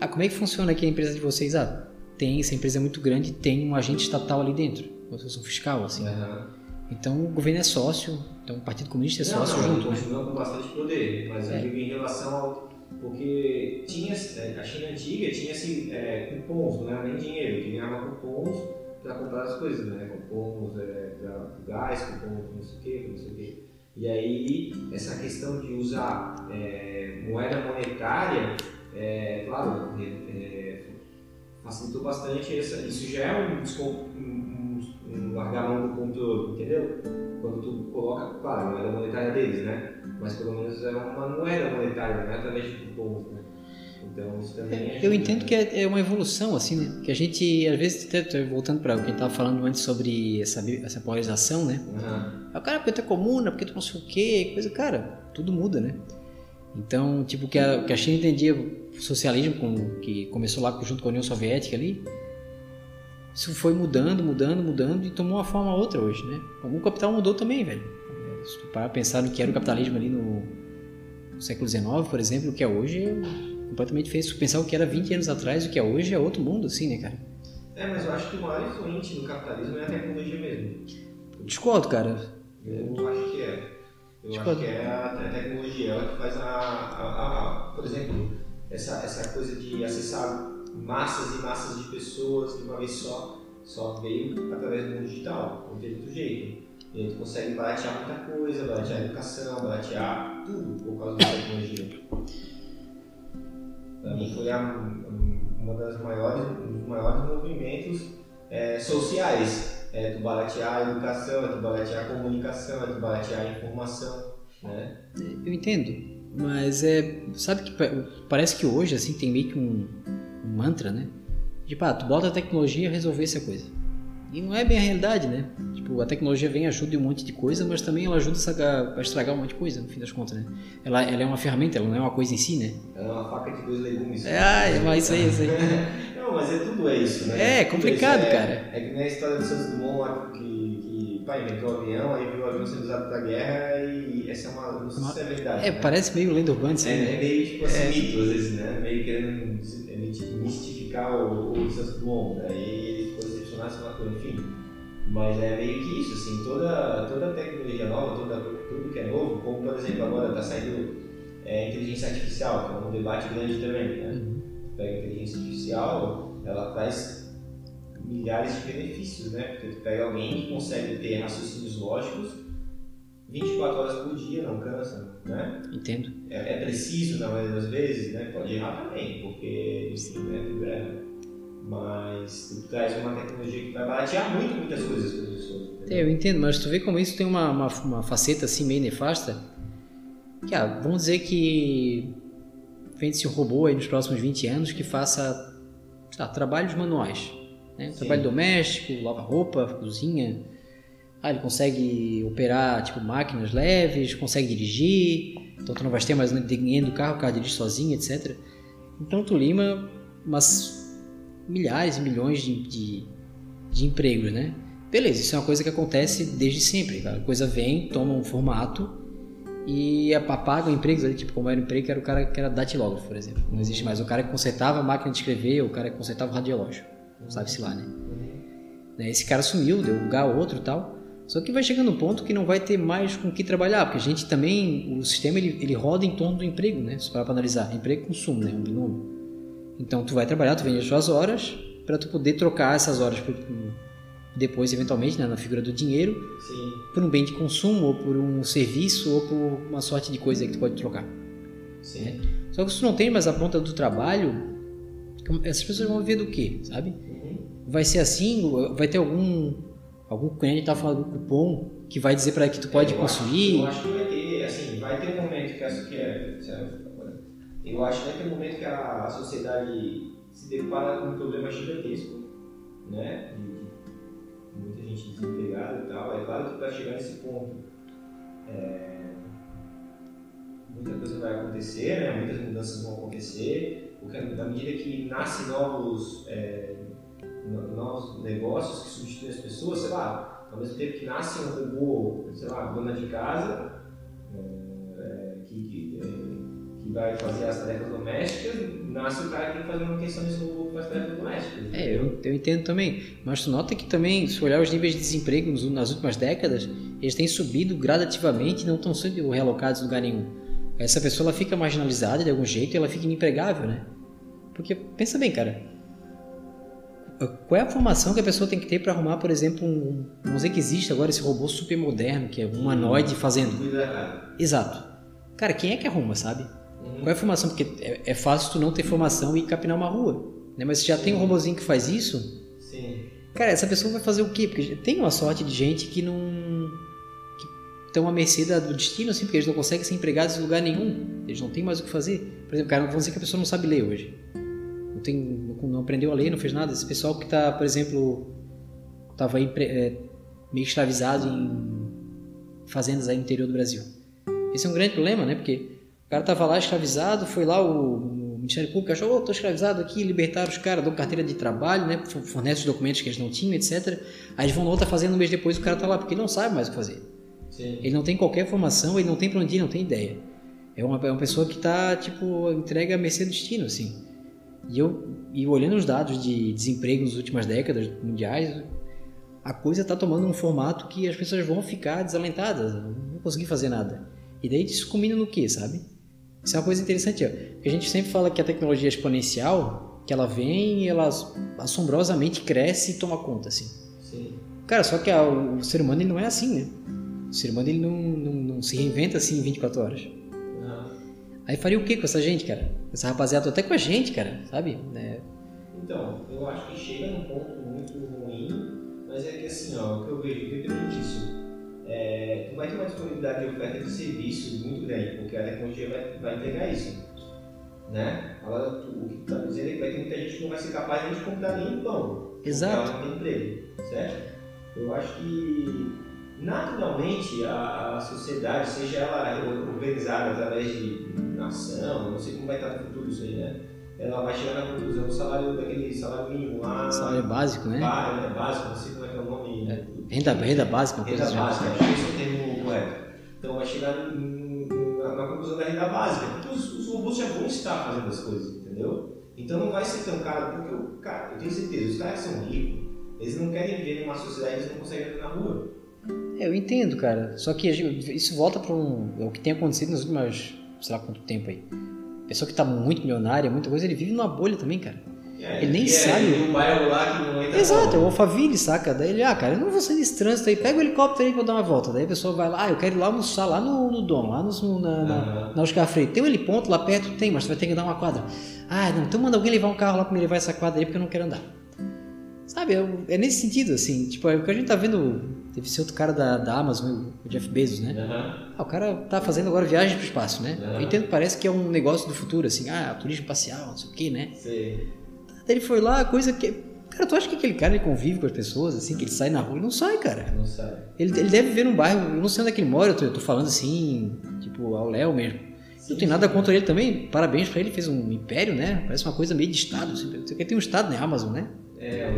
ah, como é que funciona aqui a empresa de vocês? Ah, tem, essa empresa é muito grande, tem um agente estatal ali dentro, fosse um fiscal, assim. Aham. Então o governo é sócio, então o Partido Comunista é Não, sócio não, junto, né? continua com bastante poder, mas É. eu digo em relação ao. Porque tinha, é, a China antiga tinha-se é, cupons, não era nem dinheiro, tu ganhava cupons para comprar as coisas, né? Cupons é, para gás, cupons não sei o quê, não sei o quê. E aí, essa questão de usar é, moeda monetária, é, claro, é, é, facilitou bastante. Essa, isso já é um, descon- um, um, um largar a mão do controle, entendeu? Quando tu coloca, claro, a moeda monetária deles, né? Mas pelo menos é uma moeda monetária, não é através de cupons, né? Então isso também Eu ajuda, entendo que é é uma evolução, assim, né? Que a gente, às vezes, até voltando para o que a gente estava falando antes sobre essa, essa polarização, né? Aham. Ah, cara, porque tu é comuna, porque tu não sei o quê, coisa, cara, tudo muda, né? Então, tipo, que a, que a China entendia o socialismo, com, que começou lá junto com a União Soviética ali, isso foi mudando, mudando, mudando e tomou uma forma outra hoje, né? O capital mudou também, velho. É, Se tu parar pensar no que era o capitalismo ali no, no século XIX, por exemplo, o que é hoje é completamente diferente. Pensar o que era 20 anos atrás, o que é hoje é outro mundo, assim, né, cara? É, mas eu acho que o maior influente no capitalismo é a tecnologia mesmo. Discordo, cara. Eu acho que é. Eu acho que é a, a tecnologia, ela que faz a, a, a, por exemplo, essa, essa coisa de acessar massas e massas de pessoas de uma vez só, só veio através do mundo digital, não teve outro jeito. E aí tu consegue baratear muita coisa, baratear a educação, baratear tudo por causa da tecnologia. Mim foi a, uma das maiores, um dos maiores movimentos é, sociais. É tu baratear a educação, é tu baratear a comunicação, é tu baratear a informação. Né? Eu entendo, mas é. Sabe que parece que hoje assim tem meio que um, um mantra, né? Tipo, ah, tu bota a tecnologia e resolver essa coisa. E não é bem a realidade, né? Tipo, a tecnologia vem ajuda em um monte de coisa, mas também ela ajuda a estragar um monte de coisa, no fim das contas, né? Ela, ela é uma ferramenta, ela não é uma coisa em si, né? É uma faca de dois legumes. É, ah, é mas isso aí, isso aí. não, mas é tudo é isso, né? É, é complicado, é, cara. É que nem a história do Santos Dumont lá, que, que pai, inventou o avião, aí viu o avião sendo usado pra guerra e essa é uma... não sei se é verdade. É, né? parece meio lenda urbana, assim. É, é meio tipo assim, é. mito, às vezes, né? Meio querendo mistificar o, o Santos Dumont, aí sei lá, enfim... Mas é meio que isso, assim, toda, toda tecnologia nova, toda, tudo que é novo, como por exemplo agora está saindo é, inteligência artificial, que é um debate grande também, né? Uhum. Pega inteligência artificial, ela traz milhares de benefícios, né? Porque tu pega alguém que consegue ter raciocínios lógicos 24 horas por dia, não cansa, né? Entendo. É, é preciso na maioria das vezes, né? Pode errar também, porque enfim, né? Mas tu traz uma tecnologia que vai baratear muito muitas coisas para as pessoas. Eu entendo, mas tu vê como isso tem uma, uma, uma faceta assim meio nefasta. Que, ah, vamos dizer que vende-se um robô aí nos próximos 20 anos que faça lá, trabalhos manuais. Né? Trabalho doméstico, lava roupa, cozinha. Ah, ele consegue operar tipo máquinas leves, consegue dirigir, então tu não vai ter mais ninguém do carro, o carro dirige sozinho, etc. Então tu lima umas milhares e milhões de, de, de empregos, né? Beleza, isso é uma coisa que acontece desde sempre. A coisa vem, toma um formato e apaga empregos ali, tipo como era o emprego que era o cara que era datilógrafo, por exemplo. Não existe mais. O cara que consertava a máquina de escrever, o cara que consertava o radiológico. Sabe-se lá, né? Esse cara sumiu, deu lugar a outro e tal. Só que vai chegando um ponto que não vai ter mais com o que trabalhar, porque a gente também, o sistema ele, ele roda em torno do emprego, né? Parar para analisar, emprego e consumo, né? Um binômio. Então tu vai trabalhar, tu vende as suas horas para tu poder trocar essas horas por, depois eventualmente né, na figura do dinheiro Sim. por um bem de consumo ou por um serviço ou por uma sorte de coisa que tu pode trocar. Sim. Né? Só que se tu não tem mais a ponta do trabalho, essas pessoas vão ver do quê, sabe? Uhum. Vai ser assim, vai ter algum algum cliente tá falando do cupom que vai dizer para que tu pode é, eu consumir. Acho, eu acho que vai ter, assim, vai ter um momento que acho que é, eu acho que naquele momento que a, sociedade se depara com um problema gigantesco, né? De, muita gente desempregada e tal, é claro que para chegar nesse ponto é, muita coisa vai acontecer, né? muitas mudanças vão acontecer, porque na medida que nascem novos, é, novos negócios que substituem as pessoas, sei lá, ao mesmo tempo que nasce um robô, sei lá, dona de casa, é, que, é, que vai fazer as tarefas domésticas, nasce o cara que tem que fazer manutenção desse robô que faz tarefas domésticas. É, eu, eu entendo também. Mas tu nota que também, se olhar os níveis de desemprego nas últimas décadas, eles têm subido gradativamente e não estão sendo realocados em lugar nenhum. Essa pessoa ela fica marginalizada de algum jeito e ela fica inempregável, né? Porque, pensa bem, cara. Qual é a formação que a pessoa tem que ter para arrumar, por exemplo, um. Vamos dizer que existe agora esse robô super moderno, que é um humanoide fazendo. Exato. Cara, quem é que arruma, sabe? Qual é a formação? Porque é, é, fácil tu não ter formação e capinar uma rua. Né? Mas se já Sim. tem um robozinho que faz isso, Sim. cara, essa pessoa vai fazer o quê? Porque tem uma sorte de gente que não. que estão à mercê do destino, assim, porque eles não conseguem ser empregados em lugar nenhum. Eles não têm mais o que fazer. Por exemplo, cara, vamos dizer que a pessoa não sabe ler hoje. Não, tem, não aprendeu a ler, não fez nada. Esse pessoal que está, por exemplo, estava aí é, meio escravizado em fazendas aí no interior do Brasil. Esse é um grande problema, né? Porque cara estava lá escravizado, foi lá o, o Ministério Público, achou, oh, tô escravizado aqui, libertaram os caras, dão carteira de trabalho, né, fornece os documentos que eles não tinham, etc. Aí eles vão na outra fazenda um mês depois o cara tá lá, porque ele não sabe mais o que fazer. Sim. Ele não tem qualquer formação, ele não tem para onde ir, não tem ideia. É uma, é uma pessoa que está tipo, entrega a mercê do destino, assim. E eu, e olhando os dados de desemprego nas últimas décadas mundiais, a coisa está tomando um formato que as pessoas vão ficar desalentadas, não vão conseguir fazer nada. E daí isso combina no quê, sabe? Isso é uma coisa interessante, ó. A gente sempre fala que a tecnologia é exponencial, que ela vem e ela assombrosamente cresce e toma conta, assim. Sim. Cara, só que a, o ser humano ele não é assim, né? O ser humano ele não, não, não se reinventa assim em 24 horas. Não. Aí faria o que com essa gente, cara? Essa rapaziada, até com a gente, cara, sabe? É, Então, eu acho que chega num ponto muito ruim, mas é que assim, ó, o que eu vejo, independente disso, é, tu vai ter uma disponibilidade de oferta de serviço muito grande, porque a tecnologia vai, vai entregar isso. Né? Agora, tu, o que tu está dizendo é que vai ter muita gente que não vai ser capaz nem de comprar nem um pão. Exato. Não tem emprego, certo? Eu acho que naturalmente a, a sociedade, seja ela organizada através de nação, não sei como vai estar no futuro isso aí, né? Ela vai chegar na conclusão do salário daquele salário mínimo lá. salário básico, né? Ba- né, básico, não sei como é que é o nome. Renda, renda básica, coisa Renda assim. básica, acho que esse é o termo correto. Então vai chegar na, na conclusão da renda básica, porque os, os robôs já vão estar fazendo as coisas, entendeu? Então não vai ser tão caro, porque, o- cara, eu tenho certeza, os caras são ricos, eles não querem viver numa sociedade que eles não conseguem viver na rua. É, eu entendo, cara. Só que isso volta para um, é o que tem acontecido nos últimos, sei lá quanto tempo aí. Pessoa que tá muito milionária, muita coisa, ele vive numa bolha também, cara. É, Ele nem sabe. É, um bairro lá que não entra Exato, é o. Alphaville, saca? Daí ele, ah, cara, eu não vou sair desse trânsito aí, pega o helicóptero aí pra eu dar uma volta. Daí a pessoa vai lá, ah, eu quero ir lá almoçar lá no, no Dom, lá no, na, na, Aham. na Oscar Freire. Tem um heliponto lá perto? Tem, mas tu vai ter que dar uma quadra. Ah, não, então manda alguém levar um carro lá pra me levar essa quadra aí porque eu não quero andar. Sabe, é, nesse sentido, assim, tipo, é o que a gente tá vendo, deve ser outro cara da, da Amazon, o Jeff Bezos, né? Aham. Ah, o cara tá fazendo agora viagem pro espaço, né? Aham. Eu entendo, parece que é um negócio do futuro, assim, ah, turismo espacial, não sei o que, né? Daí ele foi lá, coisa que. Cara, tu acha que aquele cara ele convive com as pessoas, assim, que ele sai na rua? Ele não sai, cara. Não sabe. Ele, ele deve viver num bairro, eu não sei onde é que ele mora, eu tô, eu tô falando assim, tipo, ao Léo mesmo. Não tem nada contra ele também, parabéns pra ele, fez um império, né? Parece uma coisa meio de Estado. Assim, tem um Estado, né? Amazon, né? É,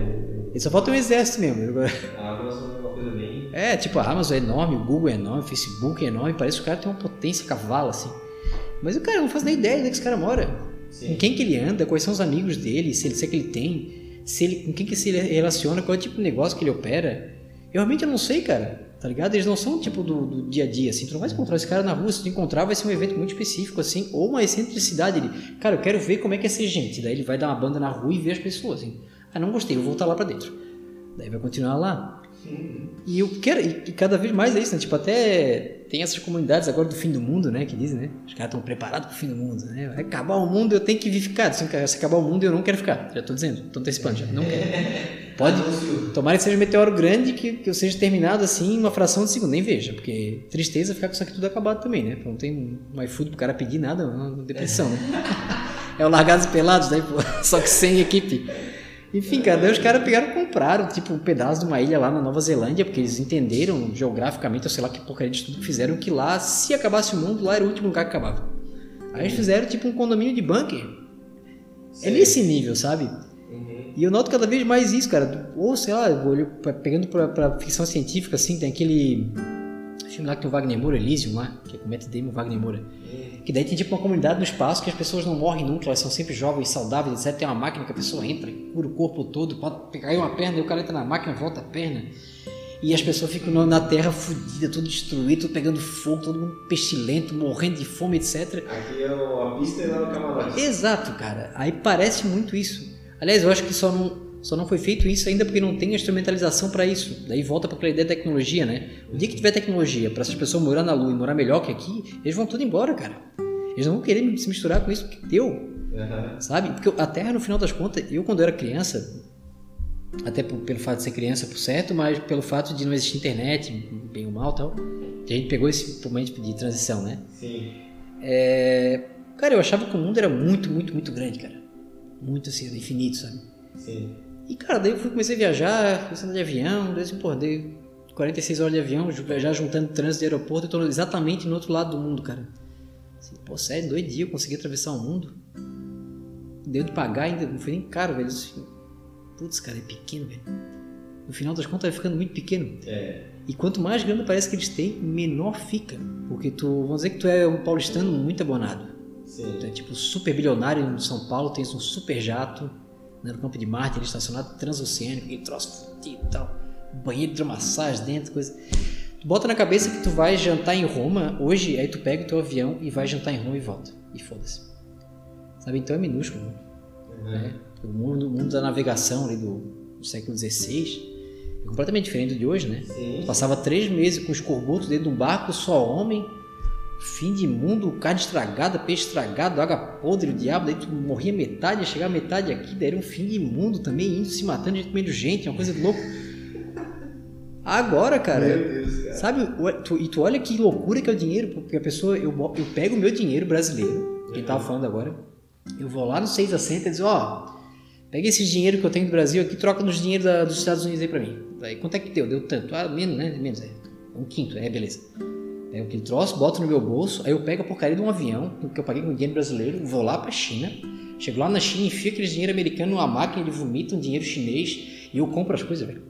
o, só falta um exército mesmo. a Amazon é uma coisa bem. É, tipo, a Amazon é enorme, o Google é enorme, o Facebook é enorme, parece que o cara tem uma potência cavalo, assim. Mas o cara não faz nem ideia onde é que esse cara mora. Com Sim. quem que ele anda, quais são os amigos dele, se ele se é que ele tem, se ele, com quem que se relaciona, qual é o tipo de negócio que ele opera. Eu realmente eu não sei, cara. Tá ligado? Eles não são tipo do, do dia a dia, assim. Tu não vai encontrar esse cara na rua, se tu encontrar, vai ser um evento muito específico, assim, ou uma excentricidade. Ele, cara, eu quero ver como é que é ser gente. Daí ele vai dar uma banda na rua e ver as pessoas, assim. Ah, não gostei, vou voltar lá pra dentro. Daí vai continuar lá. E eu quero, e, cada vez mais é isso, né? Tipo, até tem essas comunidades agora do fim do mundo, né? Que dizem, né? Os caras estão preparados pro fim do mundo, né? Vai acabar o mundo, eu tenho que vir ficar. Se acabar o mundo, eu não quero ficar. Já tô dizendo, tô antecipando já. Não quero. Pode. Tomara que seja um meteoro grande que, que eu seja terminado assim em uma fração de segundo. Nem veja, porque tristeza ficar com isso aqui tudo acabado também, né? Não tem um iFood pro cara pedir nada, uma depressão, né? É o Largados e Pelados, pô, só que sem equipe. Enfim, cara, daí os caras pegaram e compraram, tipo, um pedaço de uma ilha lá na Nova Zelândia, porque eles entenderam geograficamente, ou sei lá que porcaria de tudo que fizeram, que lá, se acabasse o mundo, lá era o último lugar que acabava. Aí eles fizeram, tipo, um condomínio de bunker. É Sei. nesse nível, sabe? Uhum. E eu noto cada vez mais isso, cara. Ou, sei lá, eu olho pra- pegando pra, pra ficção científica, assim, tem aquele filme lá que tem o Wagner Moura, Elysium lá, que é com o Matt Damon o Wagner Moura. Que daí tem tipo uma comunidade no espaço que as pessoas não morrem nunca, elas são sempre jovens, saudáveis, etc. Tem uma máquina que a pessoa entra cura o corpo todo, pode pegar uma perna e o cara entra na máquina, volta a perna. E as pessoas ficam na- terra fodida, tudo destruído, tudo pegando fogo, todo mundo pestilento, morrendo de fome, etc. Aqui é o- a pista e lá no camarote. Exato, cara. Aí parece muito isso. Aliás, eu acho que só não, só não foi feito isso ainda porque não tem instrumentalização para isso. Daí volta para aquela ideia da tecnologia, né? O dia que tiver tecnologia para essas pessoas morar na Lua e morar melhor que aqui, eles vão tudo embora, cara. Eles não vão querer se misturar com isso que deu, Aham. sabe? Porque a Terra, no final das contas, eu quando era criança, até por- pelo fato de ser criança por certo, mas pelo fato de não existir internet, bem ou mal tal, que a gente pegou esse momento de transição, né? Sim. É, Cara, eu achava que o mundo era muito, muito, muito grande, cara. Muito assim, infinito, sabe? Sim. E, cara, daí eu fui, comecei a viajar, comecei andar de avião, daí assim, porra, dei 46 horas de avião, viajar juntando trânsito de aeroporto, eu tô exatamente no outro lado do mundo, cara. Assim, pô, sério, dois dias eu consegui atravessar o mundo. Deu de pagar ainda, não foi nem caro, velho. Putz, cara, é pequeno, velho. No final das contas vai ficando muito pequeno. É. E quanto mais grana parece que eles têm, menor fica. Porque tu, vamos dizer que tu é um paulistano muito abonado. Sim. Tu é tipo super bilionário em São Paulo, tens um super jato né, no campo de Marte, ele estacionado transoceânico, aquele troço fudido e tal. Banheiro de hidromassagem dentro, coisa. Tu bota na cabeça que tu vai jantar em Roma hoje, aí tu pega o teu avião e vai jantar em Roma e volta. E foda-se. Sabe? Então é minúsculo. Né? O, mundo, o mundo da navegação ali do, do século XVI é completamente diferente do de hoje, né? Sim. Passava três meses com escorbuto dentro de um barco, só homem, fim de mundo, carne estragada, peixe estragado, água podre, o diabo, daí tu morria metade, ia chegar metade aqui, daí era um fim de mundo também, indo se matando, gente comendo gente, uma coisa de louco. Agora, cara, Deus, cara. Sabe, tu- e tu olha que loucura que é o dinheiro, porque a pessoa, eu, eu pego o meu dinheiro brasileiro, que tava falando agora, eu vou lá no 6 a Centa e diz, ó, pega esse dinheiro que eu tenho do Brasil aqui, troca nos dinheiro da- dos Estados Unidos aí pra mim. Daí, quanto é que deu? Deu tanto. Ah, menos, né? Menos, é. Um quinto, é, beleza. Pego aquele troço, boto no meu bolso, aí eu pego a porcaria de um avião, que eu paguei com dinheiro brasileiro, vou lá pra China, chego lá na China, enfio aquele dinheiro americano numa máquina, ele vomita um dinheiro chinês e eu compro as coisas, velho.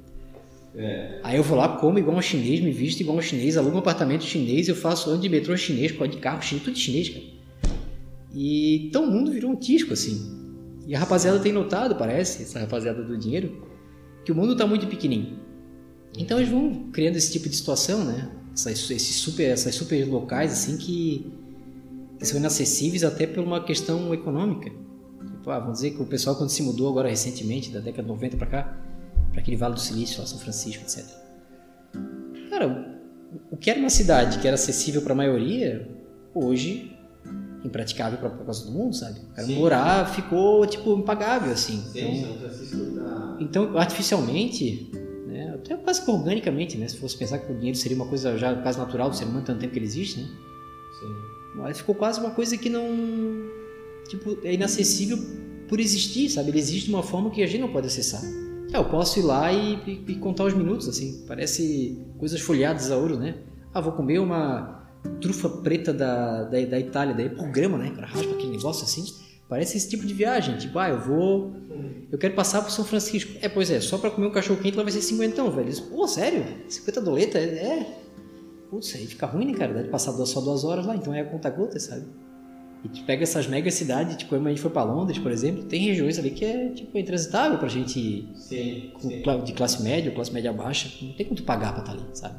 É. Aí eu vou lá, como igual um chinês, me visto igual um chinês, alugo um apartamento chinês, eu faço ando de metrô chinês, de carro chinês, tudo chinês, cara. E então o mundo virou um tisco, assim. E a rapaziada tem notado, parece, essa rapaziada do dinheiro, que o mundo tá muito pequenininho. Então eles vão criando esse tipo de situação, né? Essas, esses super, essas super locais, assim, que, que são inacessíveis até por uma questão econômica. Tipo, ah, vamos dizer que o pessoal quando se mudou agora recentemente, da década de 90 pra cá, para aquele Vale do Silício, lá São Francisco, etc. Cara, o que era uma cidade que era acessível para a maioria, hoje impraticável para causa do mundo, sabe? O cara Sim. morar ficou tipo impagável assim. Sim, Então, São Francisco tá. então, artificialmente, né, até quase que organicamente, né, se fosse pensar que o dinheiro seria uma coisa já quase natural do ser humano, tanto tempo que ele existe, né? Sim. Mas ficou quase uma coisa que não. Tipo, é inacessível por existir, sabe? Ele existe de uma forma que a gente não pode acessar. É, eu posso ir lá e, e- e contar os minutos, assim. Parece coisas folheadas a ouro, né? Ah, vou comer uma trufa preta da, da, da Itália, daí programa, né? O cara raspa aquele negócio assim. Parece esse tipo de viagem. Tipo, ah, eu vou. Eu quero passar por São Francisco. É, pois é, só pra comer um cachorro quente lá vai ser 50, velho. Isso, Pô, sério? 50 doleta? É. é. Putz, aí fica ruim, né, cara? Dá de passar só duas horas lá, então é a conta gota, sabe? E tu pega essas mega cidades, tipo, a gente foi pra Londres, por exemplo, tem regiões ali que é, tipo, intransitável pra gente Sim. sim. de classe média ou classe média baixa. Não tem como tu pagar pra estar ali, sabe?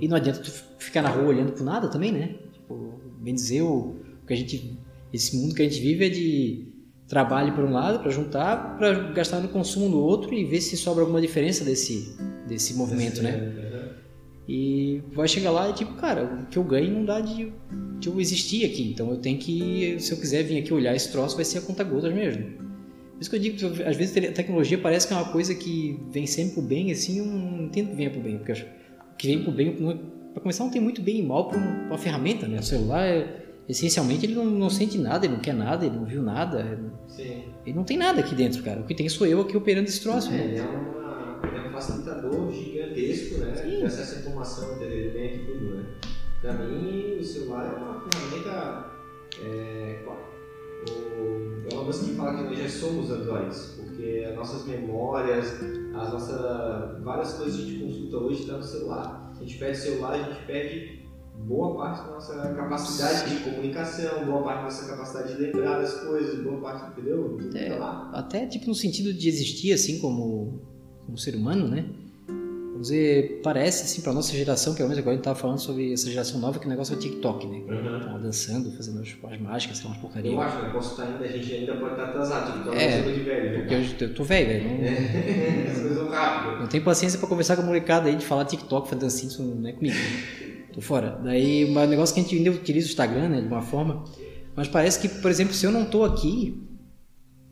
E não adianta tu ficar na rua olhando pro nada também, né? Tipo, bem dizer, o que a gente. Esse mundo que a gente vive é de trabalho por um lado para juntar, para gastar no consumo do outro e ver se sobra alguma diferença desse, desse movimento, né? Uhum. E vai chegar lá e tipo, cara, o que eu ganho não dá de, de eu existir aqui. Então eu tenho que, se eu quiser vir aqui olhar esse troço, vai ser a conta gotas mesmo. Por isso que eu digo que às vezes a tecnologia parece que é uma coisa que vem sempre pro bem, assim, eu não entendo que venha pro bem. Porque o que vem pro bem, para começar, não tem muito bem e mal para uma ferramenta, né? O celular, é- essencialmente, ele não, não sente nada, ele não quer nada, ele não viu nada, ele não- Sim. ele não tem nada aqui dentro, cara. O que tem sou eu aqui operando esse troço, É, né? ele é, uma, ele é um facilitador gigantesco, né? Sim. De acesso à informação, entendeu? Ele aqui tudo, né? Pra mim, o celular é uma ferramenta. É, qual- o, é uma coisa que fala que nós já somos androides, porque as nossas memórias, as nossas. várias coisas que a gente consulta hoje estão no celular. A gente perde o celular, a gente perde boa parte da nossa capacidade de comunicação, boa parte da nossa capacidade de lembrar das coisas, boa parte, entendeu? Tudo É. tá lá. Até tipo no sentido de existir assim como, como ser humano, né? Vamos dizer, parece assim pra nossa geração, pelo menos agora a gente tava falando sobre essa geração nova, que o negócio é o TikTok, né? Uhum. Tava dançando, fazendo as, as mágicas, sei lá, umas porcarias. Eu acho, né? Posso estar ainda, a gente ainda pode estar atrasado, então É. é coisa de velho. Porque eu, eu tô velho, velho. Não, As coisas vão rápido. não tenho paciência pra conversar com a molecada aí de falar TikTok, fazer dancinha, isso não é comigo. Tô fora. Daí, o negócio que a gente ainda utiliza o Instagram, né, de uma forma. Mas parece que, por exemplo, se eu não tô aqui,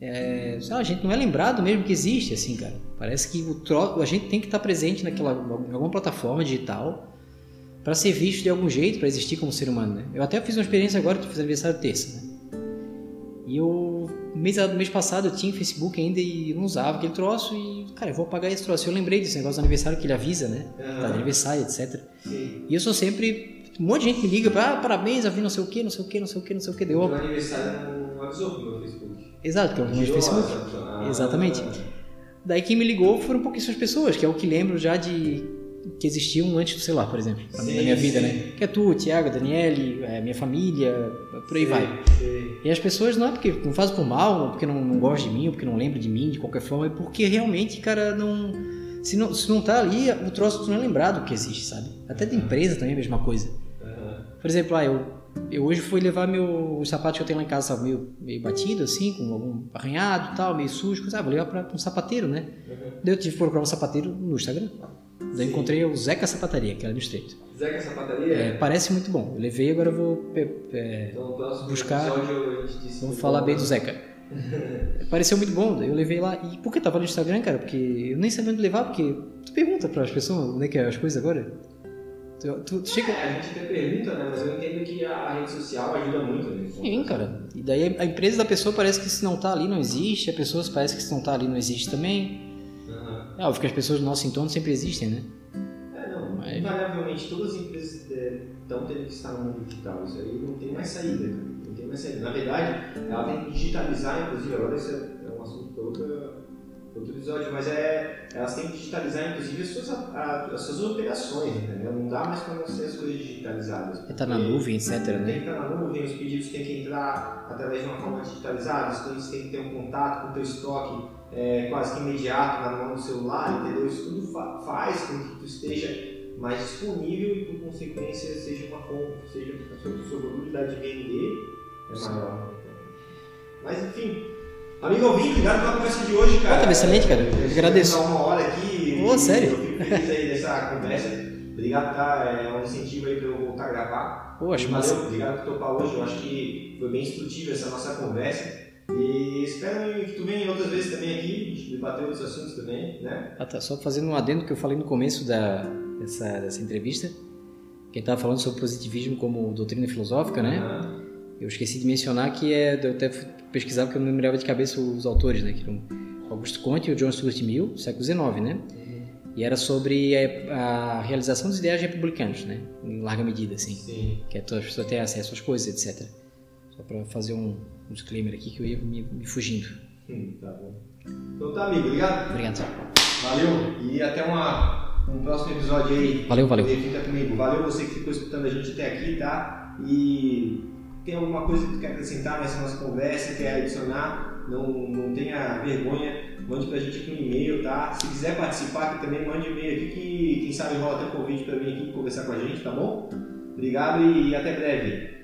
é, a gente não é lembrado mesmo que existe, assim, cara. Parece que o tro... a gente tem que estar presente naquela em alguma plataforma digital para ser visto de algum jeito, para existir como ser humano, né? Eu até fiz uma experiência agora que fiz aniversário terça, né? E eu mês mês passado eu tinha Facebook ainda e não usava aquele troço e cara, eu vou apagar esse troço. Eu lembrei desse negócio do aniversário que ele avisa, né? Tá de aniversário, etc. Sim. E eu sou sempre um monte de gente me liga, ah, parabéns, eu vi não sei o que, não sei o que, não sei o que, não sei o que deu. Meu aniversário não avisou pro meu Facebook. Exato, que é o meu Facebook. Ah, Exatamente. Daí quem me ligou foram pouquíssimas pessoas, que é o que lembro já de que existiam antes do celular, por exemplo, na Sim, minha vida, sim. né? Que é tu, Tiago, Daniele, é, minha família, por aí Sim, vai. E as pessoas não é porque não fazem por mal, ou porque não, não gostam de mim, ou porque não lembram de mim de qualquer forma, é porque realmente, cara, não Se não, se não tá ali, o troço tu não é lembrado que existe, sabe? Até da empresa também é a mesma coisa. Aham. Por exemplo, ah, eu, eu hoje fui levar meu, os sapatos que eu tenho lá em casa, sabe, meio, meio batido, assim, com algum arranhado tal, meio sujo. Ah, vou levar pra um sapateiro, né? Daí eu tive que procurar um sapateiro no Instagram. Daí Sim. encontrei o Zeca Sapataria, que era do Estreito. Zeca Sapataria? É, parece muito bom. Eu levei, agora eu vou é, Então, buscar- episódio. Vamos falar bem do Zeca. Pareceu muito bom, daí eu levei lá. E por que tava no Instagram, cara? Porque eu nem sabia onde levar, porque tu pergunta para as pessoas onde é que é as coisas agora. Tu, tu- tu chega. É, a gente até pergunta, né? Mas eu entendo que a rede social ajuda muito, né? Sim, cara. E daí a empresa da pessoa parece que se não tá ali não existe, a pessoa parece que se não tá ali não existe também. É óbvio que as pessoas do nosso entorno sempre existem, né? É, não. Mas- Invariavelmente, todas as empresas estão tendo que estar no mundo digital. Isso aí não tem mais saída, cara. Não tem mais saída. Na verdade, ela tem que digitalizar, inclusive, agora esse é episódio, mas é, elas têm que digitalizar, inclusive, as suas, a- as suas operações, entendeu? Não dá mais para não ser as coisas digitalizadas. É tá na nuvem, etc, Tem que né? estar na nuvem, os pedidos têm que entrar através de uma forma digitalizada, os clientes têm que ter um contato com o teu estoque é, quase que imediato na mão do celular, entendeu? Isso tudo fa- faz com que tu esteja mais disponível e por consequência seja uma forma, seja a sua, sua probabilidade de vender é maior. Mas enfim, amigo ouvinte, obrigado pela conversa de hoje, cara. Ah, tava excelente, cara. É, Agradeço. Uma hora aqui. Pô, e sério? Eu fico feliz aí dessa conversa. Obrigado, tá? É um incentivo aí para eu voltar a gravar. Pô, acho Valeu, massa. obrigado por topar hoje. Eu acho que foi bem instrutiva essa nossa conversa. E espero que tu venha outras vezes também aqui, a gente debater outros assuntos também, né? Ah, tá. Só fazendo um adendo que eu falei no começo da, dessa, dessa entrevista. Quem estava falando sobre positivismo como doutrina filosófica, né? Ah, Eu esqueci de mencionar que é, eu até pesquisar porque eu não lembrava de cabeça os autores, né? Que eram Augusto Comte e o John Stuart Mill, século XIX, né? E era sobre a, a realização dos ideais republicanos, né? Em larga medida, assim. sim. Que é as pessoas terem acesso às coisas, etc. Só para fazer um, um disclaimer aqui que eu ia me, me fugindo. Hum, tá bom. Então tá, amigo. Obrigado. Obrigado. Valeu. E até uma, um próximo episódio aí. Valeu, valeu. Fica comigo. Valeu você que ficou escutando a gente até aqui, tá? E tem alguma coisa que tu quer acrescentar nessa nossa conversa, quer adicionar, não, não tenha vergonha, mande pra gente aqui um e-mail, tá? Se quiser participar aqui também, mande um e-mail aqui que quem sabe rola até um convite pra vir aqui conversar com a gente, tá bom? Obrigado e até breve.